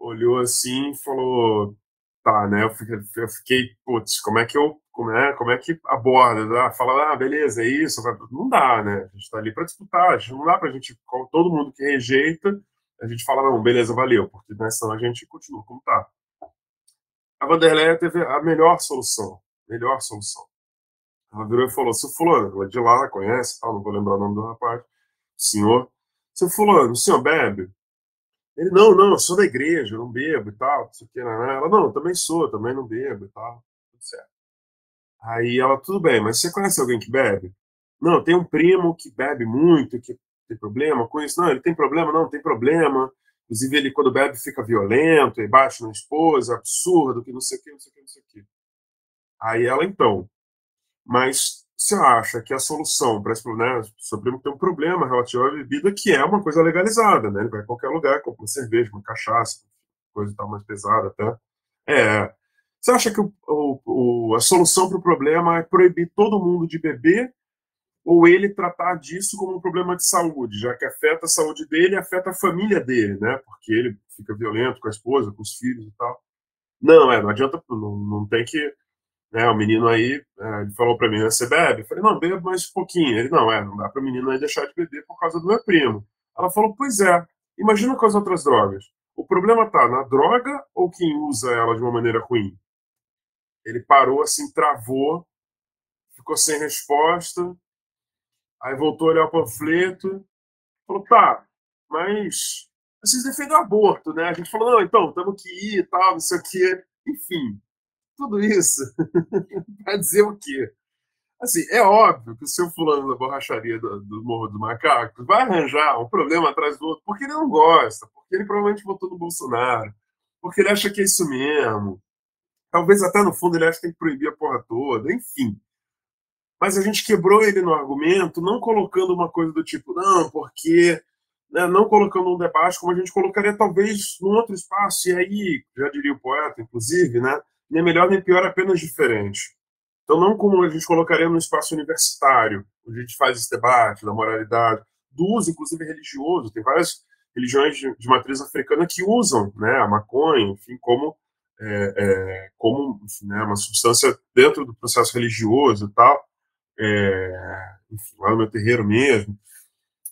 olhou assim e falou, tá, né? Eu fiquei, eu fiquei putz, como é que eu, como é, como é que aborda? Ah, fala, ah, beleza, é isso. Não dá, né? A gente tá ali para disputar, não dá pra gente, todo mundo que rejeita, a gente fala, não, beleza, valeu, porque né, senão a gente continua como tá. A Vanderleia teve a melhor solução, melhor solução. Ela virou e falou, seu fulano, ela de lá, conhece, tal, não vou lembrar o nome do rapaz, senhor, seu fulano, o senhor bebe? Ele, não, não, eu sou da igreja, eu não bebo e tal, não sei o que, Ela, não, eu também sou, também não bebo e tal, tudo certo. Aí ela, tudo bem, mas você conhece alguém que bebe? Não, tem um primo que bebe muito, que tem problema com isso. Não, ele tem problema, não, tem problema. Inclusive, ele, quando bebe, fica violento, e bate na esposa, absurdo, que não sei o que, não sei o que, não sei o que. Aí ela, então, mas você acha que a solução para esse problema, né, o Supremo tem um problema relativo à bebida que é uma coisa legalizada, né? Ele vai a qualquer lugar, compra uma cerveja, uma cachaça, coisa tal mais pesada até. É. Você acha que o, o, a solução para o problema é proibir todo mundo de beber ou ele tratar disso como um problema de saúde, já que afeta a saúde dele e afeta a família dele, né? Porque ele fica violento com a esposa, com os filhos e tal. Não, é, não adianta, não, não tem que né, o menino aí é, ele falou para mim, né, você bebe? Eu falei, não, bebo mais um pouquinho. Ele, não, é, não dá para o menino aí deixar de beber por causa do meu primo. Ela falou, pois é, imagina com as outras drogas. O problema tá na droga ou quem usa ela de uma maneira ruim? Ele parou assim, travou, ficou sem resposta, aí voltou a olhar o panfleto, falou, tá, mas vocês defendem o aborto, né? A gente falou, não, então, temos que ir e tal, não sei o quê. Enfim, tudo isso para dizer o quê? Assim, é óbvio que o seu fulano da borracharia do, do Morro do Macaco vai arranjar um problema atrás do outro porque ele não gosta, porque ele provavelmente votou no Bolsonaro, porque ele acha que é isso mesmo. Talvez até no fundo ele acha que tem que proibir a porra toda, enfim. Mas a gente quebrou ele no argumento, não colocando uma coisa do tipo, não, porque né, não colocando um debate como a gente colocaria talvez num outro espaço, e aí, já diria o poeta, inclusive, né, nem melhor nem pior, apenas diferente. Então, não como a gente colocaria no espaço universitário, onde a gente faz esse debate da moralidade, do uso, inclusive, religioso. Tem várias religiões de, de matriz africana que usam né, a maconha, enfim, como, é, é, como enfim, né, uma substância dentro do processo religioso e tal, é, enfim, lá no meu terreiro mesmo.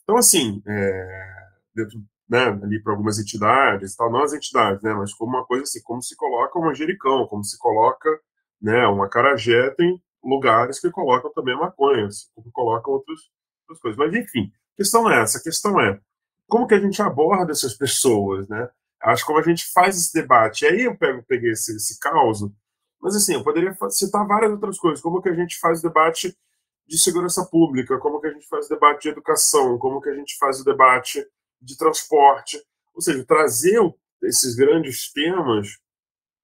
Então, assim, é, dentro, né, ali para algumas entidades, tal, não as entidades, né, mas como uma coisa assim, como se coloca um manjericão, como se coloca, né, uma carajé, tem lugares que colocam também maconha, assim, como colocam outras, coisas. Mas, enfim, a questão é essa, a questão é como que a gente aborda essas pessoas, né? Acho como a gente faz esse debate, e aí eu pego, peguei esse, esse caos, mas assim, eu poderia citar várias outras coisas, como que a gente faz o debate de segurança pública, como que a gente faz o debate de educação, como que a gente faz o debate de transporte, ou seja, trazer esses grandes temas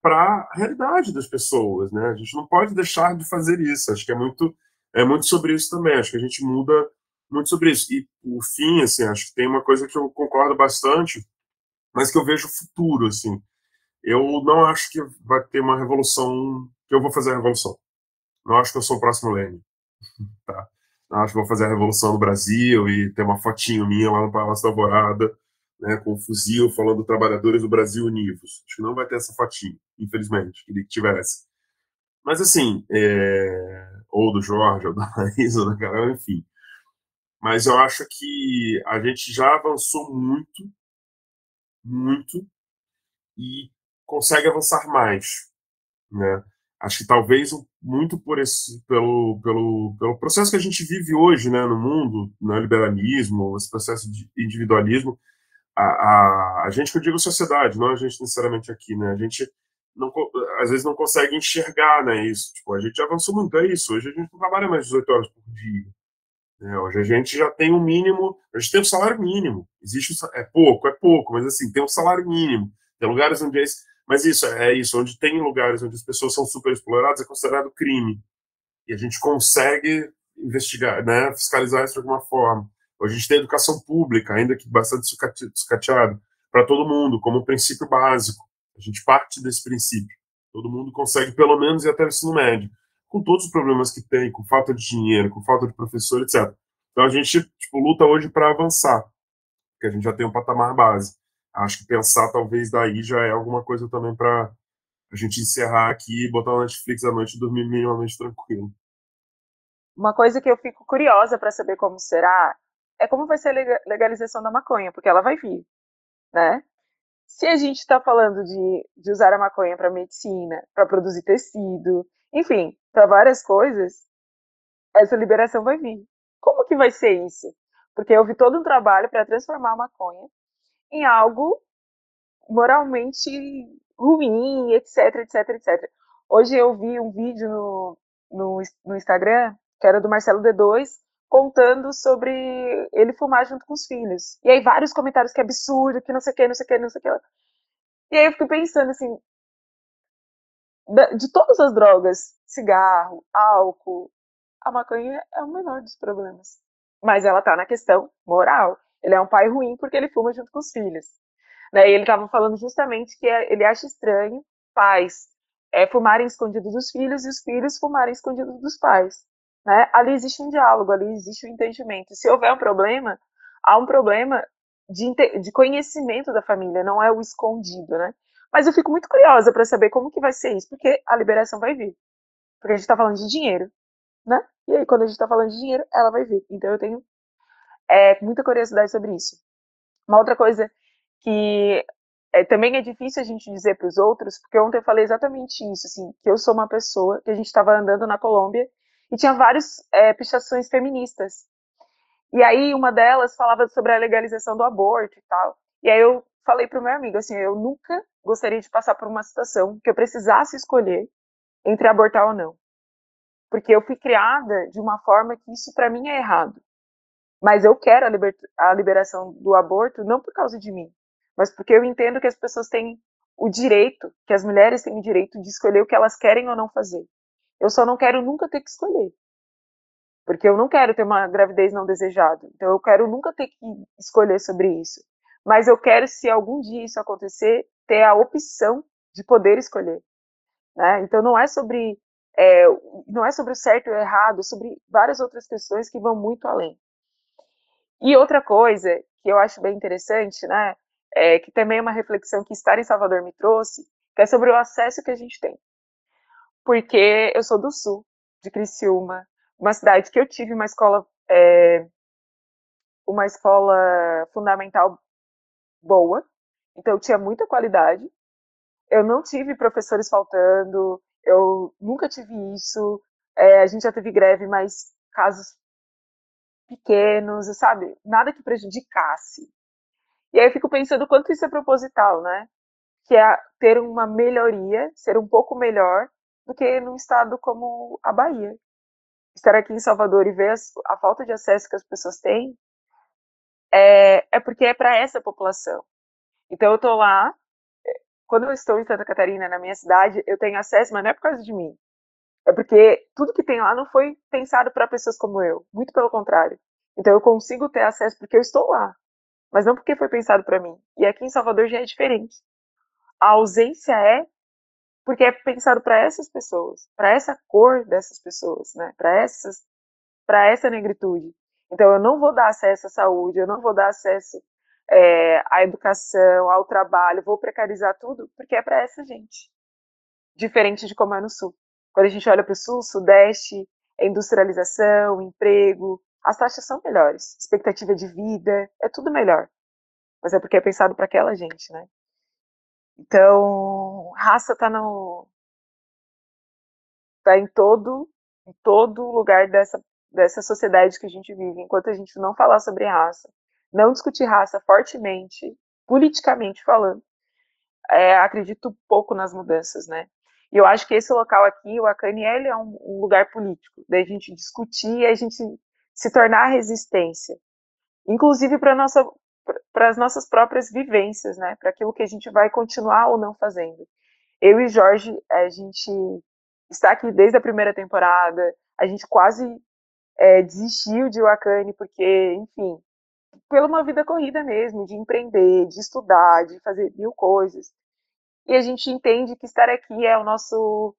para a realidade das pessoas, né? A gente não pode deixar de fazer isso. Acho que é muito é muito sobre isso também. Acho que a gente muda muito sobre isso. E por fim, assim, acho que tem uma coisa que eu concordo bastante, mas que eu vejo futuro, assim. Eu não acho que vai ter uma revolução que eu vou fazer a revolução. Não acho que eu sou o próximo Lenin. Tá? Acho que vou fazer a revolução no Brasil e ter uma fotinho minha lá no Palácio da Alvorada, né, com um fuzil falando trabalhadores do Brasil univos. Acho que não vai ter essa fotinho, infelizmente, queria que tivesse. Mas assim, é... ou do Jorge, ou da Raíssa, ou da Carol, enfim. Mas eu acho que a gente já avançou muito, muito, e consegue avançar mais, né? Acho que talvez muito por esse pelo, pelo, pelo processo que a gente vive hoje né, no mundo, no liberalismo, esse processo de individualismo, a, a, a gente que eu digo sociedade, não a gente necessariamente aqui, né? A gente não, às vezes não consegue enxergar né, isso. Tipo, a gente avançou muito, é isso. Hoje a gente não trabalha mais 18 horas por dia. Né? Hoje a gente já tem um mínimo, a gente tem um salário mínimo. Existe um, é pouco, é pouco, mas assim, tem um salário mínimo. Tem lugares onde é esse, mas isso, é isso. Onde tem lugares onde as pessoas são super exploradas, é considerado crime. E a gente consegue investigar, né, fiscalizar isso de alguma forma. A gente tem educação pública, ainda que bastante sucateado, para todo mundo, como princípio básico. A gente parte desse princípio. Todo mundo consegue, pelo menos, ir até o ensino médio. Com todos os problemas que tem, com falta de dinheiro, com falta de professor, etc. Então a gente tipo, luta hoje para avançar, porque a gente já tem um patamar base acho que pensar talvez daí já é alguma coisa também para a gente encerrar aqui, botar o Netflix à noite e dormir minimamente tranquilo. Uma coisa que eu fico curiosa para saber como será é como vai ser a legalização da maconha, porque ela vai vir, né? Se a gente está falando de, de usar a maconha para medicina, para produzir tecido, enfim, para várias coisas, essa liberação vai vir. Como que vai ser isso? Porque vi todo um trabalho para transformar a maconha em algo moralmente ruim, etc, etc, etc. Hoje eu vi um vídeo no, no, no Instagram, que era do Marcelo D2, contando sobre ele fumar junto com os filhos. E aí vários comentários que absurdo, que não sei o que, não sei o que, não sei o que. E aí eu fico pensando assim, de todas as drogas, cigarro, álcool, a maconha é o menor dos problemas. Mas ela tá na questão moral. Ele é um pai ruim porque ele fuma junto com os filhos. Né? E ele estava falando justamente que é, ele acha estranho pais é, fumarem escondidos dos filhos e os filhos fumarem escondidos dos pais. Né? Ali existe um diálogo, ali existe um entendimento. Se houver um problema, há um problema de, de conhecimento da família, não é o escondido, né? Mas eu fico muito curiosa para saber como que vai ser isso, porque a liberação vai vir. Porque a gente está falando de dinheiro, né? E aí, quando a gente está falando de dinheiro, ela vai vir. Então eu tenho é, muita curiosidade sobre isso. Uma outra coisa que é, também é difícil a gente dizer para os outros, porque ontem eu falei exatamente isso, assim, que eu sou uma pessoa que a gente estava andando na Colômbia e tinha várias é, pichações feministas. E aí uma delas falava sobre a legalização do aborto e tal. E aí eu falei para o meu amigo assim, eu nunca gostaria de passar por uma situação que eu precisasse escolher entre abortar ou não. Porque eu fui criada de uma forma que isso para mim é errado. Mas eu quero a, liber a liberação do aborto não por causa de mim, mas porque eu entendo que as pessoas têm o direito, que as mulheres têm o direito de escolher o que elas querem ou não fazer. Eu só não quero nunca ter que escolher. Porque eu não quero ter uma gravidez não desejada. Então eu quero nunca ter que escolher sobre isso. Mas eu quero, se algum dia isso acontecer, ter a opção de poder escolher. Né? Então não é sobre é, não é sobre o certo e o errado, é sobre várias outras questões que vão muito além. E outra coisa que eu acho bem interessante, né, é, que também é uma reflexão que estar em Salvador me trouxe, que é sobre o acesso que a gente tem. Porque eu sou do sul, de Criciúma, uma cidade que eu tive uma escola, é, uma escola fundamental boa, então eu tinha muita qualidade. Eu não tive professores faltando, eu nunca tive isso. É, a gente já teve greve, mas casos pequenos, sabe? Nada que prejudicasse. E aí eu fico pensando quanto isso é proposital, né? Que é ter uma melhoria, ser um pouco melhor do que num estado como a Bahia. Estar aqui em Salvador e ver a falta de acesso que as pessoas têm é, é porque é para essa população. Então eu tô lá, quando eu estou em Santa Catarina, na minha cidade, eu tenho acesso, mas não é por causa de mim. É porque tudo que tem lá não foi pensado para pessoas como eu, muito pelo contrário. Então eu consigo ter acesso porque eu estou lá mas não porque foi pensado para mim. E aqui em Salvador já é diferente. A ausência é porque é pensado para essas pessoas, para essa cor dessas pessoas, né? Para essas para essa negritude. Então eu não vou dar acesso à saúde, eu não vou dar acesso é, à educação, ao trabalho, vou precarizar tudo porque é para essa gente. Diferente de como é no sul. Quando a gente olha para o sul, sudeste, é industrialização, emprego, as taxas são melhores, expectativa de vida, é tudo melhor. Mas é porque é pensado para aquela gente, né? Então, raça está no tá em todo em todo lugar dessa dessa sociedade que a gente vive. Enquanto a gente não falar sobre raça, não discutir raça fortemente, politicamente falando, é, acredito pouco nas mudanças, né? E eu acho que esse local aqui, o Acani, ele é um, lugar político, da gente discutir e a gente se tornar resistência, inclusive para nossa para as nossas próprias vivências, né? Para aquilo que a gente vai continuar ou não fazendo. Eu e Jorge, a gente está aqui desde a primeira temporada. A gente quase é, desistiu de Wakane porque, enfim, pela uma vida corrida mesmo, de empreender, de estudar, de fazer mil coisas. E a gente entende que estar aqui é o nosso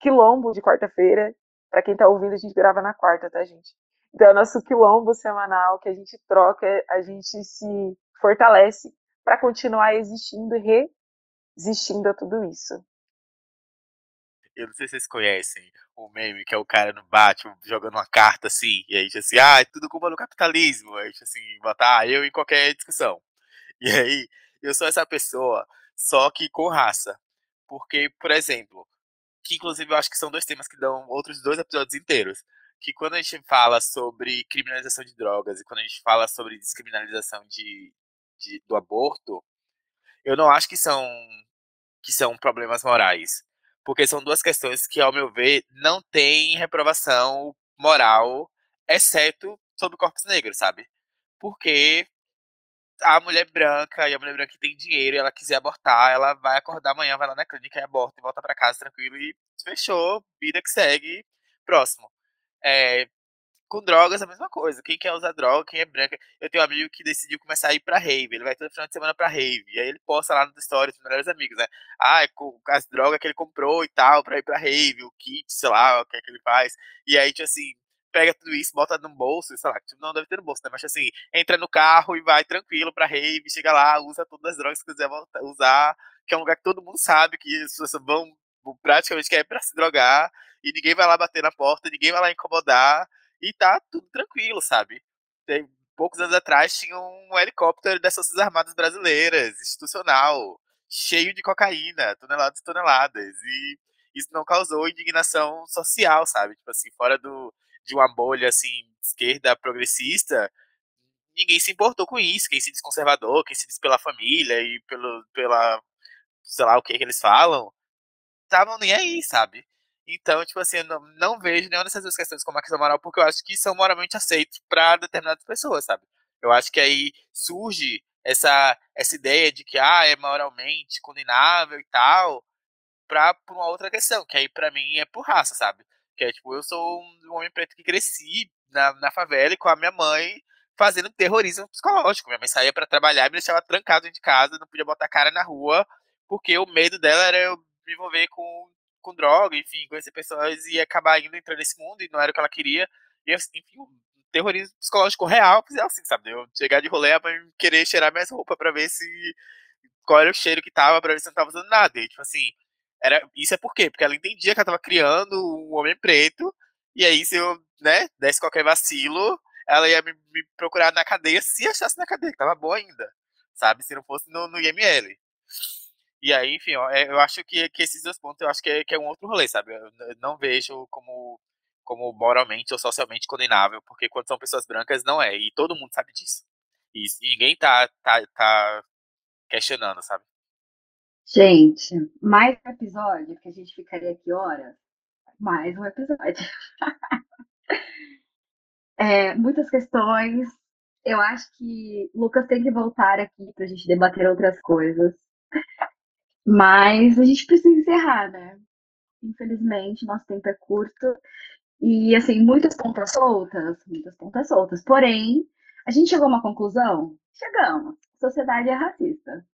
quilombo de quarta-feira. Para quem está ouvindo, a gente grava na quarta, tá, gente? Então, é o nosso quilombo semanal que a gente troca, a gente se fortalece para continuar existindo e resistindo a tudo isso. Eu não sei se vocês conhecem o meme que é o cara no Batman jogando uma carta assim, e aí assim, ah, é tudo culpa do capitalismo. Aí assim, botar ah, eu em qualquer discussão. E aí, eu sou essa pessoa, só que com raça. Porque, por exemplo, que inclusive eu acho que são dois temas que dão outros dois episódios inteiros que quando a gente fala sobre criminalização de drogas e quando a gente fala sobre descriminalização de, de, do aborto, eu não acho que são que são problemas morais, porque são duas questões que, ao meu ver, não têm reprovação moral, exceto sobre corpos negros, sabe? Porque a mulher branca e a mulher branca que tem dinheiro e ela quiser abortar, ela vai acordar amanhã, vai lá na clínica e aborta e volta para casa tranquilo e fechou, vida que segue, próximo. É, com drogas, a mesma coisa. Quem quer usar droga, quem é branca. Eu tenho um amigo que decidiu começar a ir pra rave. Ele vai todo final de semana pra rave. E aí ele posta lá nas stories dos melhores amigos, né? Ah, com as drogas que ele comprou e tal, pra ir pra rave, o kit, sei lá, o que é que ele faz. E aí, tipo assim, pega tudo isso, bota no bolso, sei lá, tipo, não deve ter no bolso, né? Mas assim, entra no carro e vai tranquilo pra rave, chega lá, usa todas as drogas que quiser usar, que é um lugar que todo mundo sabe que as pessoas vão praticamente quer pra se drogar e ninguém vai lá bater na porta, ninguém vai lá incomodar e tá tudo tranquilo, sabe? Tem, poucos anos atrás tinha um helicóptero das Forças Armadas Brasileiras, institucional, cheio de cocaína, toneladas e toneladas. E, isso não causou indignação social, sabe? Tipo assim, fora do, de uma bolha, assim, esquerda progressista, ninguém se importou com isso. Quem se diz conservador, quem se diz pela família e pelo, pela, sei lá o que que eles falam, estavam nem aí, sabe? Então, tipo assim, eu não, não vejo nenhuma dessas duas questões como uma questão moral, porque eu acho que são moralmente aceitos para determinadas pessoas, sabe? Eu acho que aí surge essa, essa ideia de que ah, é moralmente condenável e tal, pra, uma outra questão, que aí para mim é por raça, sabe? Que é tipo, eu sou um homem preto que cresci na, na favela e com a minha mãe fazendo terrorismo psicológico. Minha mãe saía para trabalhar e me deixava trancado de casa, não podia botar cara na rua, porque o medo dela era eu me envolver com, com droga, enfim, conhecer pessoas e acabar indo entrar nesse mundo e não era o que ela queria. E, enfim, terrorismo psicológico real, assim, sabe? Eu chegar de rolê pra querer cheirar minhas roupas pra ver se. qual era o cheiro que tava, pra ver se não tava usando nada. E, tipo assim, era, isso é por quê? Porque ela entendia que ela tava criando um homem preto, e aí se eu, né, desse qualquer vacilo, ela ia me, me procurar na cadeia se achasse na cadeia, que tava boa ainda, sabe? Se não fosse no, no IML. E aí, enfim, ó, é, eu acho que, que esses dois pontos, eu acho que é, que é um outro rolê, sabe? Eu não vejo como como moralmente ou socialmente condenável, porque quando são pessoas brancas não é, e todo mundo sabe disso. E, e ninguém tá, tá, tá questionando, sabe? Gente, mais um episódio, que a gente ficaria aqui horas. Mais um episódio. é, muitas questões. Eu acho que Lucas tem que voltar aqui pra gente debater outras coisas. Mas a gente precisa encerrar, né? Infelizmente, nosso tempo é curto. E, assim, muitas pontas soltas, muitas pontas soltas. Porém, a gente chegou a uma conclusão? Chegamos. Sociedade é racista.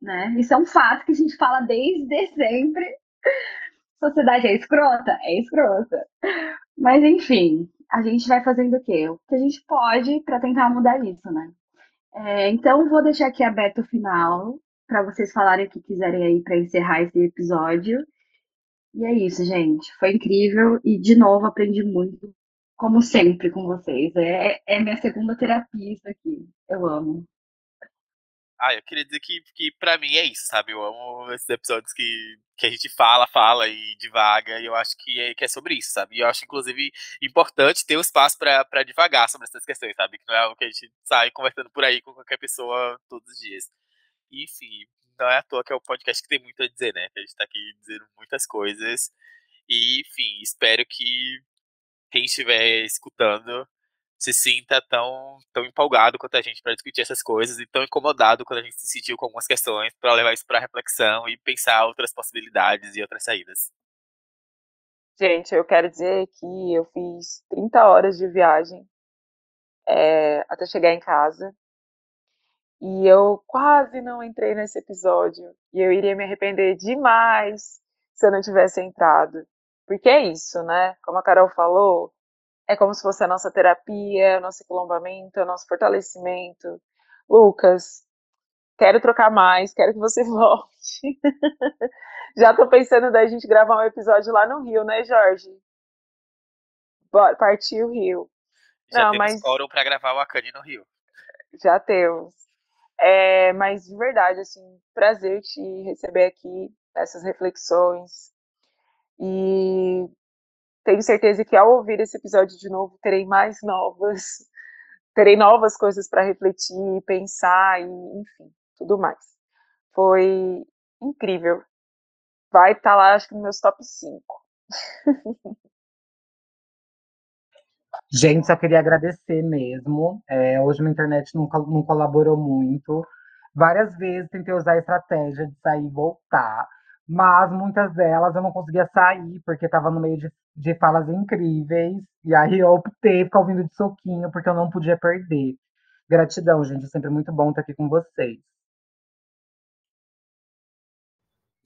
Né? Isso é um fato que a gente fala desde sempre. Sociedade é escrota? É escrota. Mas, enfim, a gente vai fazendo o quê? O que a gente pode para tentar mudar isso, né? É, então, vou deixar aqui aberto o final para vocês falarem o que quiserem aí para encerrar esse episódio. E é isso, gente. Foi incrível e, de novo, aprendi muito, como sempre, com vocês. É, é minha segunda terapia isso aqui. Eu amo. Ah, eu queria dizer que, que pra mim é isso, sabe? Eu amo esses episódios que, que a gente fala, fala e divaga, e eu acho que é, que é sobre isso, sabe? E eu acho, inclusive, importante ter o um espaço pra divagar sobre essas questões, sabe? Que não é algo que a gente sai conversando por aí com qualquer pessoa todos os dias. Enfim, não é à toa que é o podcast que tem muito a dizer, né? Que a gente tá aqui dizendo muitas coisas. E, enfim, espero que quem estiver escutando se sinta tão, tão empolgado quanto a gente para discutir essas coisas e tão incomodado quando a gente se sentiu com algumas questões para levar isso para reflexão e pensar outras possibilidades e outras saídas. Gente, eu quero dizer que eu fiz 30 horas de viagem é, até chegar em casa e eu quase não entrei nesse episódio. E eu iria me arrepender demais se eu não tivesse entrado. Porque é isso, né? Como a Carol falou, é como se fosse a nossa terapia, nosso equilombamento, nosso fortalecimento. Lucas, quero trocar mais, quero que você volte. Já tô pensando da gente gravar um episódio lá no Rio, né, Jorge? Bora, partiu o Rio. Já não, temos mas... pra gravar o Akane no Rio. Já temos. É, mas de verdade, assim, prazer te receber aqui, essas reflexões. E tenho certeza que ao ouvir esse episódio de novo, terei mais novas, terei novas coisas para refletir, pensar e, enfim, tudo mais. Foi incrível. Vai estar tá lá, acho que nos meus top 5. Gente, só queria agradecer mesmo. É, hoje minha internet não, não colaborou muito. Várias vezes tentei usar a estratégia de sair e voltar, mas muitas delas eu não conseguia sair porque estava no meio de, de falas incríveis. E aí eu optei ficar ouvindo de soquinho porque eu não podia perder. Gratidão, gente. É sempre muito bom estar aqui com vocês.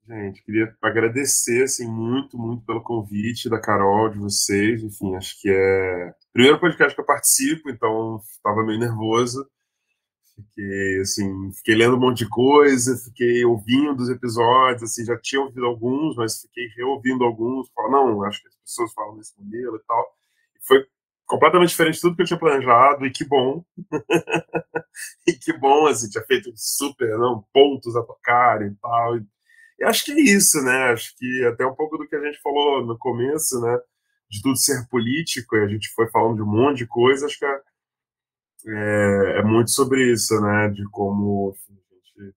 Gente, queria agradecer assim muito, muito pelo convite da Carol, de vocês. Enfim, acho que é primeiro podcast que eu participo, então estava meio nervoso. Fiquei assim, fiquei lendo um monte de coisa, fiquei ouvindo os episódios, assim, já tinha ouvido alguns, mas fiquei reouvindo alguns. Falar, não, acho que as pessoas falam desse modelo e tal. E foi completamente diferente de tudo que eu tinha planejado, e que bom. e que bom, assim, tinha feito super, não, pontos a tocar e tal. E acho que é isso, né? Acho que até um pouco do que a gente falou no começo, né? De tudo ser político, e a gente foi falando de um monte de coisa, acho que é, é, é muito sobre isso, né? De como enfim, a gente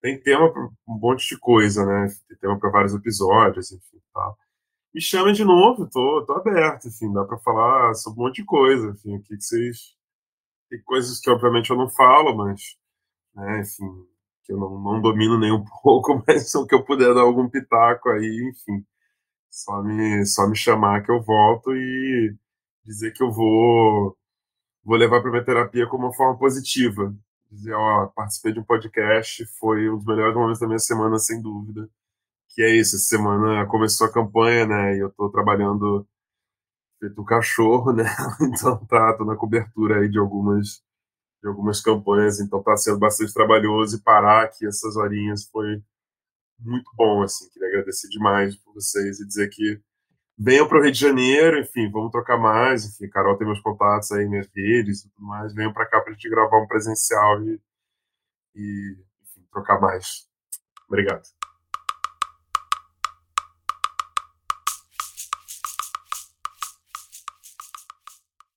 tem tema para um monte de coisa, né? Tem tema para vários episódios, enfim, tal. Me chame de novo, tô, tô aberto, enfim, dá para falar sobre um monte de coisa, enfim, o que, que vocês... Tem coisas que, obviamente, eu não falo, mas, né, enfim, que eu não, não domino nem um pouco, mas se eu puder dar algum pitaco aí, enfim, só me, só me chamar que eu volto e dizer que eu vou, vou levar para minha terapia como uma forma positiva. Dizer, ó, participei de um podcast, foi um dos melhores momentos da minha semana, sem dúvida. Que é isso, essa semana começou a campanha, né, e eu estou trabalhando feito um cachorro, né, então tá, tô na cobertura aí de algumas, de algumas campanhas, então tá sendo bastante trabalhoso e parar aqui essas horinhas foi muito bom, assim, queria agradecer demais por vocês e dizer que venham para o Rio de Janeiro, enfim, vamos trocar mais, enfim, Carol tem meus contatos aí, minhas redes e tudo mais, venham para cá para a gente gravar um presencial e, e enfim, trocar mais. Obrigado.